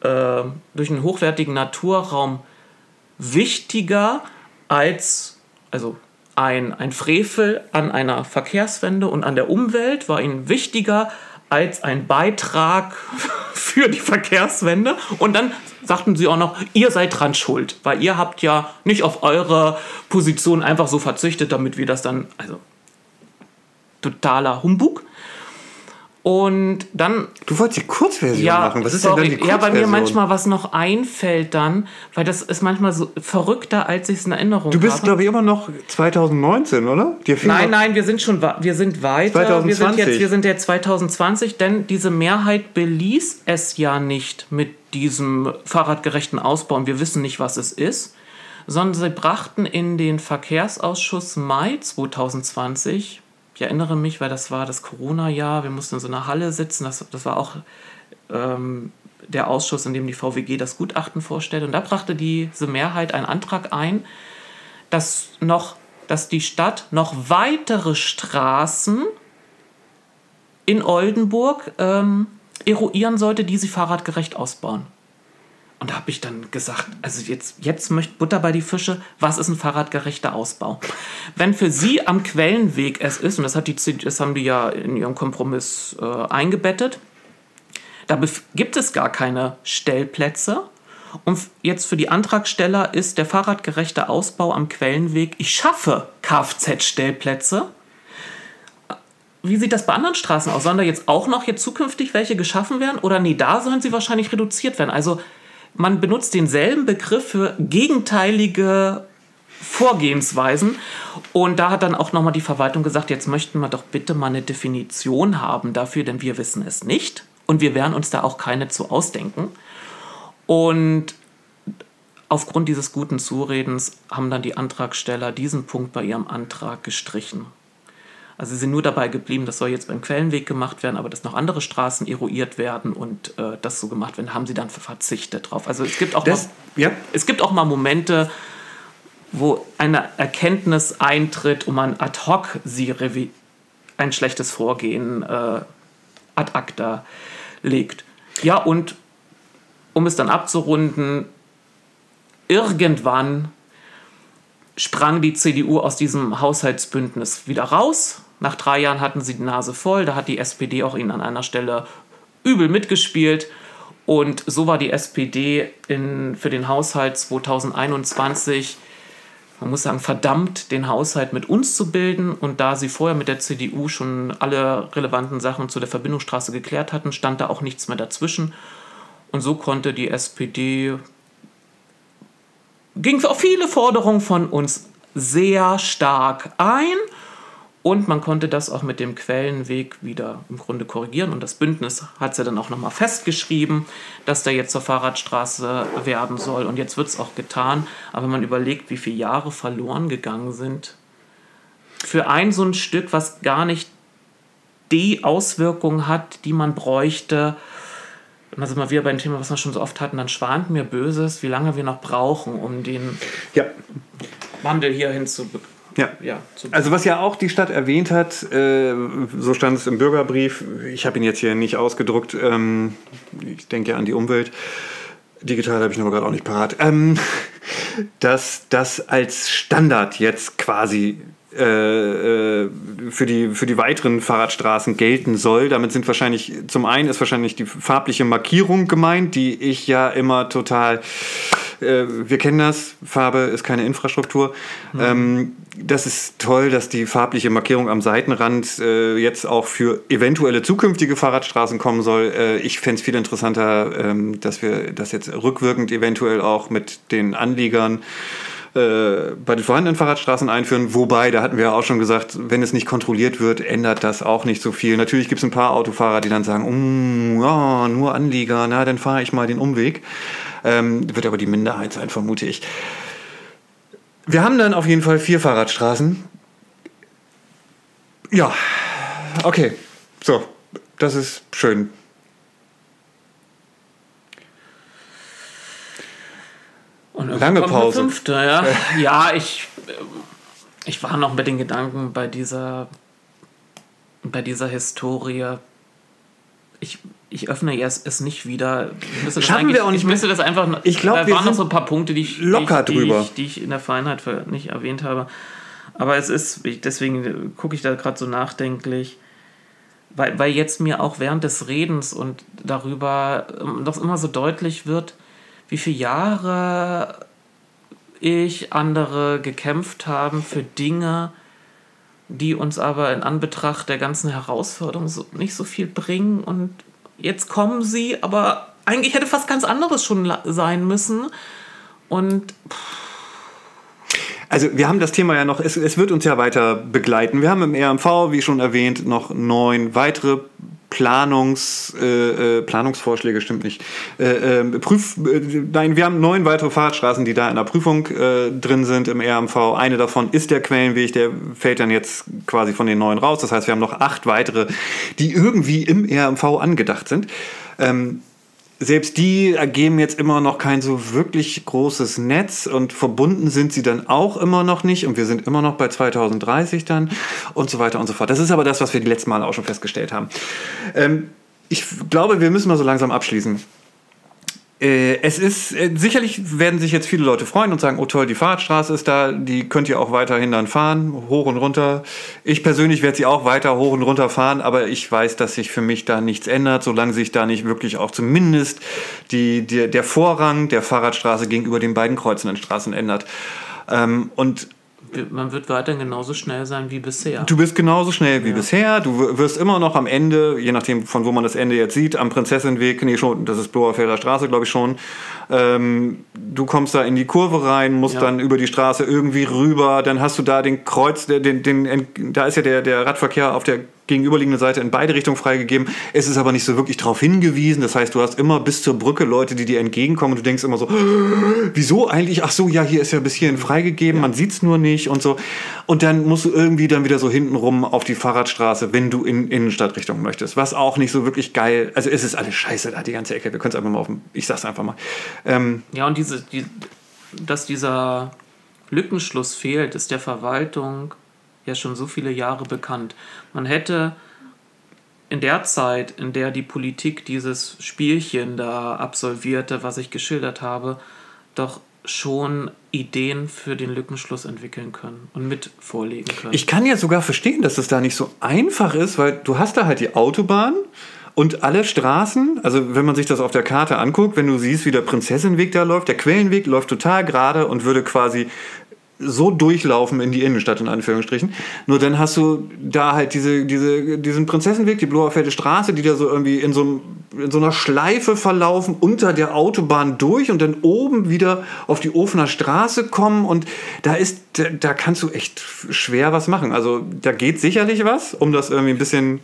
äh, durch einen hochwertigen Naturraum wichtiger als, also ein, ein Frevel an einer Verkehrswende und an der Umwelt war ihnen wichtiger als ein Beitrag für die Verkehrswende. Und dann sagten sie auch noch, ihr seid dran schuld, weil ihr habt ja nicht auf eure Position einfach so verzichtet, damit wir das dann, also totaler Humbug. Und dann. Du wolltest die Kurzversion ja, machen. Was ist sorry, denn dann die Ja, Kurzversion? weil mir manchmal was noch einfällt dann, weil das ist manchmal so verrückter, als ich es in Erinnerung habe. Du bist, glaube ich, immer noch 2019, oder? Nein, nein, wir sind schon wir sind weiter. Wir sind 2020. jetzt wir sind jetzt 2020, denn diese Mehrheit beließ es ja nicht mit diesem fahrradgerechten Ausbau und wir wissen nicht, was es ist, sondern sie brachten in den Verkehrsausschuss Mai 2020 ich erinnere mich, weil das war das Corona-Jahr, wir mussten in so einer Halle sitzen, das, das war auch ähm, der Ausschuss, in dem die VWG das Gutachten vorstellt. Und da brachte diese Mehrheit einen Antrag ein, dass, noch, dass die Stadt noch weitere Straßen in Oldenburg ähm, eruieren sollte, die sie fahrradgerecht ausbauen. Und da habe ich dann gesagt, also jetzt, jetzt möchte Butter bei die Fische, was ist ein fahrradgerechter Ausbau? Wenn für Sie am Quellenweg es ist, und das, hat die, das haben die ja in ihrem Kompromiss äh, eingebettet, da gibt es gar keine Stellplätze. Und jetzt für die Antragsteller ist der fahrradgerechte Ausbau am Quellenweg, ich schaffe Kfz-Stellplätze. Wie sieht das bei anderen Straßen aus? Sollen da jetzt auch noch jetzt zukünftig welche geschaffen werden? Oder nee, da sollen sie wahrscheinlich reduziert werden. Also man benutzt denselben Begriff für gegenteilige Vorgehensweisen. Und da hat dann auch nochmal die Verwaltung gesagt, jetzt möchten wir doch bitte mal eine Definition haben dafür, denn wir wissen es nicht. Und wir werden uns da auch keine zu ausdenken. Und aufgrund dieses guten Zuredens haben dann die Antragsteller diesen Punkt bei ihrem Antrag gestrichen. Also sie sind nur dabei geblieben, das soll jetzt beim Quellenweg gemacht werden, aber dass noch andere Straßen eruiert werden und äh, das so gemacht werden, haben sie dann verzichtet drauf. Also es gibt auch Das, mal, ja, es gibt auch mal Momente, wo eine Erkenntnis eintritt und man ad hoc sie ein schlechtes Vorgehen äh, ad acta legt. Ja, und um es dann abzurunden, irgendwann sprang die CDU aus diesem Haushaltsbündnis wieder raus. Nach drei Jahren hatten sie die Nase voll. Da hat die SPD auch ihnen an einer Stelle übel mitgespielt. Und so war die SPD in, für den Haushalt 2021 man muss sagen, verdammt, den Haushalt mit uns zu bilden. Und da sie vorher mit der CDU schon alle relevanten Sachen zu der Verbindungsstraße geklärt hatten, stand da auch nichts mehr dazwischen. Und so konnte die SPD, ging auf viele Forderungen von uns sehr stark ein. Und man konnte das auch mit dem Quellenweg wieder im Grunde korrigieren. Und das Bündnis hat es ja dann auch nochmal festgeschrieben, dass der jetzt zur Fahrradstraße werden soll. Und jetzt wird es auch getan. Aber wenn man überlegt, wie viele Jahre verloren gegangen sind, für ein so ein Stück, was gar nicht die Auswirkungen hat, die man bräuchte, und da sind wir wieder bei dem Thema, was wir schon so oft hatten, dann schwant mir Böses, wie lange wir noch brauchen, um den Ja, Wandel hier hinzubekommen. Ja. Ja, Also was ja auch die Stadt erwähnt hat, äh, so stand es im Bürgerbrief, ich habe ihn jetzt hier nicht ausgedruckt, ähm, ich denke ja an die Umwelt, digital habe ich aber gerade auch nicht parat, ähm, dass das als Standard jetzt quasi äh, äh, für, die, für die weiteren Fahrradstraßen gelten soll. Damit sind wahrscheinlich, zum einen ist wahrscheinlich die farbliche Markierung gemeint, die ich ja immer total äh, wir kennen das, Farbe ist keine Infrastruktur. Ähm, das ist toll, dass die farbliche Markierung am Seitenrand äh, jetzt auch für eventuelle zukünftige Fahrradstraßen kommen soll. Äh, ich fände es viel interessanter, ähm, dass wir das jetzt rückwirkend eventuell auch mit den Anliegern äh, bei den vorhandenen Fahrradstraßen einführen. Wobei, da hatten wir ja auch schon gesagt, wenn es nicht kontrolliert wird, ändert das auch nicht so viel. Natürlich gibt es ein paar Autofahrer, die dann sagen, "Mm, ja, nur Anlieger, na, dann fahre ich mal den Umweg. Ähm, wird aber die Minderheit sein, vermute ich. Wir haben dann auf jeden Fall vier Fahrradstraßen. Ja, okay. So, das ist schön. Und Lange Pause. Fünfte, ja. ja, ich, äh, ich war noch mit den Gedanken bei dieser, bei dieser Historie. Ich, ich öffne jetzt es nicht wieder. Schaffen wir auch nicht Ich müsste das einfach. Ich glaub, da wir waren noch so ein paar Punkte, die ich, locker die, ich, die, drüber. ich, die ich in der Feinheit nicht erwähnt habe. Aber es ist, deswegen gucke ich da gerade so nachdenklich, weil, weil jetzt mir auch während des Redens und darüber ähm, doch immer so deutlich wird, wie viele Jahre ich, andere gekämpft haben für Dinge, die uns aber in Anbetracht der ganzen Herausforderungen so, nicht so viel bringen. Und jetzt kommen sie, aber eigentlich hätte fast ganz anderes schon sein müssen. Und Also wir haben das Thema ja noch, es, es wird uns ja weiter begleiten. Wir haben im RMV, wie schon erwähnt, noch neun weitere Planungs, äh, äh, Planungsvorschläge, stimmt nicht. Äh, äh, Prüf, nein, wir haben neun weitere Fahrradstraßen, die da in der Prüfung äh, drin sind im RMV. Eine davon ist der Quellenweg, der fällt dann jetzt quasi von den neun raus. Das heißt, wir haben noch acht weitere, die irgendwie im RMV angedacht sind. Ähm, selbst die ergeben jetzt immer noch kein so wirklich großes Netz und verbunden sind sie dann auch immer noch nicht und wir sind immer noch bei 2030 dann und so weiter und so fort. Das ist aber das, was wir die letzten Mal auch schon festgestellt haben. Ähm, ich glaube, wir müssen mal so langsam abschließen. Äh, es ist, äh, sicherlich werden sich jetzt viele Leute freuen und sagen, oh toll, die Fahrradstraße ist da, die könnt ihr auch weiterhin dann fahren, hoch und runter. Ich persönlich werde sie auch weiter hoch und runter fahren, aber ich weiß, dass sich für mich da nichts ändert, solange sich da nicht wirklich auch zumindest die, die, der Vorrang der Fahrradstraße gegenüber den beiden kreuzenden Straßen ändert. Ähm, und man wird weiterhin genauso schnell sein wie bisher. Du bist genauso schnell wie bisher. Du wirst immer noch am Ende, je nachdem von wo man das Ende jetzt sieht, am Prinzessinweg, nee, schon, das ist Bloerfelder Straße, glaube ich schon. Ähm, du kommst da in die Kurve rein, musst Ja. dann über die Straße irgendwie rüber, dann hast du da den Kreuz, der- den, den, da ist ja der, der Radverkehr auf der gegenüberliegenden Seite in beide Richtungen freigegeben. Es ist aber nicht so wirklich darauf hingewiesen. Das heißt, du hast immer bis zur Brücke Leute, die dir entgegenkommen und du denkst immer so, wieso eigentlich? Ach so, ja, hier ist ja bis hierhin freigegeben, man sieht es nur nicht und so. Und dann musst du irgendwie dann wieder so hintenrum auf die Fahrradstraße, wenn du in Innenstadtrichtung möchtest. Was auch nicht so wirklich geil, also es ist alles scheiße da, die ganze Ecke. Wir können es einfach mal auf dem, ich sag's einfach mal. Ähm, Ja, und diese, die, dass dieser Lückenschluss fehlt, ist der Verwaltung ja schon so viele Jahre bekannt. Man hätte in der Zeit, in der die Politik dieses Spielchen da absolvierte, was ich geschildert habe, doch schon Ideen für den Lückenschluss entwickeln können und mit vorlegen können. Ich kann ja sogar verstehen, dass es da nicht so einfach ist, weil du hast da halt die Autobahn und alle Straßen, also wenn man sich das auf der Karte anguckt, wenn du siehst, wie der Prinzessinweg da läuft, der Quellenweg läuft total gerade und würde quasi so durchlaufen in die Innenstadt, in Anführungsstrichen. Nur dann hast du da halt diese, diese, diesen Prinzessenweg, die Bloerfelder Straße, die da so irgendwie in so, in so einer Schleife verlaufen, unter der Autobahn durch und dann oben wieder auf die Ofener Straße kommen. Und da ist, da, da kannst du echt schwer was machen. Also da geht sicherlich was, um das irgendwie ein bisschen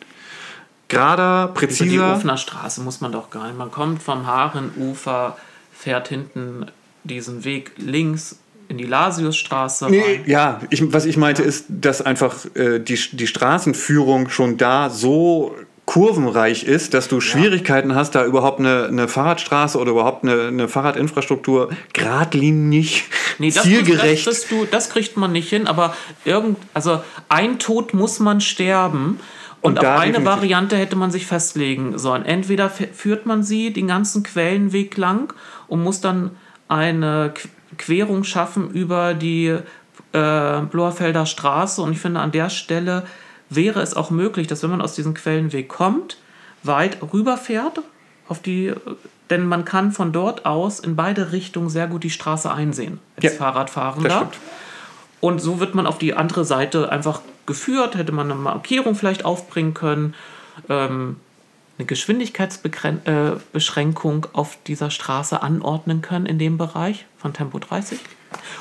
gerader, Über die präziser. Ofener Straße muss man doch gar nicht. Man kommt vom Haarenufer, fährt hinten diesen Weg links in die Lasiusstraße rein. Nee, ja, ich, was ich meinte ist, dass einfach äh, die, die Straßenführung schon da so kurvenreich ist, dass du Schwierigkeiten hast, da überhaupt eine, eine Fahrradstraße oder überhaupt eine, eine Fahrradinfrastruktur geradlinig, Nee, das, zielgerecht. Das, das, du, das kriegt man nicht hin, aber irgend, also ein Tod muss man sterben. Und, Und auf eine. Variante hätte man sich festlegen sollen. Entweder führt man sie den ganzen Quellenweg lang und muss dann eine Querung schaffen über die äh, Bloerfelder Straße. Und ich finde, an der Stelle wäre es auch möglich, dass wenn man aus diesem Quellenweg kommt, weit rüberfährt auf die, denn man kann von dort aus in beide Richtungen sehr gut die Straße einsehen als Ja, Fahrradfahrender. Und so wird man auf die andere Seite einfach geführt, hätte man eine Markierung vielleicht aufbringen können, ähm, eine Geschwindigkeitsbeschränkung auf dieser Straße anordnen können in dem Bereich von Tempo 30.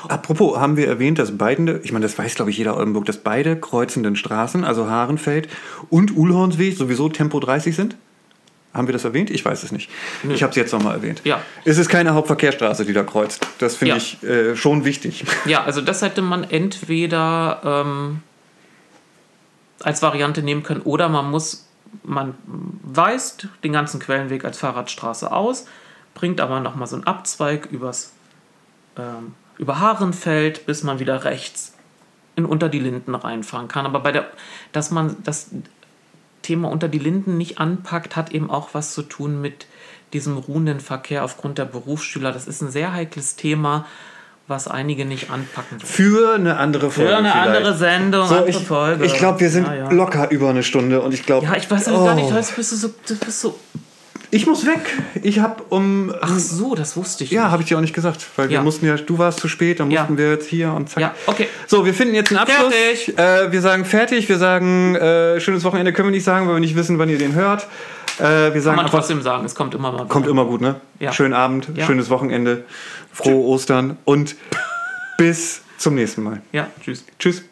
Apropos, haben wir erwähnt, dass beide, ich meine, das weiß glaube ich jeder Oldenburg, dass beide kreuzenden Straßen, also Haarenfeld und Uhlhornsweg, sowieso Tempo 30 sind? Haben wir das erwähnt? Ich weiß es nicht. Ich habe es jetzt nochmal erwähnt. Ja. Es ist keine Hauptverkehrsstraße, die da kreuzt. Das finde Ja. ich äh, schon wichtig. Ja, also das hätte man entweder ähm, als Variante nehmen können oder man muss, man weist den ganzen Quellenweg als Fahrradstraße aus, bringt aber nochmal so einen Abzweig übers, ähm, über Haarenfeld, bis man wieder rechts in unter die Linden reinfahren kann. Aber bei der, dass man das Thema unter die Linden nicht anpackt, hat eben auch was zu tun mit diesem ruhenden Verkehr aufgrund der Berufsschüler. Das ist ein sehr heikles Thema, was einige nicht anpacken. Für eine andere Folge. Für eine vielleicht. andere Sendung, So, andere ich Folge. ich glaube, wir sind Ja, ja. locker über eine Stunde und ich glaube. Ja, ich weiß oh, gar nicht, das bist du so. Bist so Ich muss weg. Ich habe um. ach so, das wusste ich ja, habe ich dir auch nicht gesagt, weil wir Ja. mussten ja, du warst zu spät, dann mussten wir jetzt hier und zack. Ja, okay. So, wir finden jetzt einen Abschluss. Fertig. Äh, wir sagen fertig, wir sagen äh, schönes Wochenende können wir nicht sagen, weil wir nicht wissen, wann ihr den hört. Äh, wir Kann sagen man einfach, trotzdem sagen, es kommt immer mal. kommt immer gut, ne? Ja. Schönen Abend, schönes Wochenende, frohe Ostern und bis zum nächsten Mal. Ja, tschüss. Tschüss.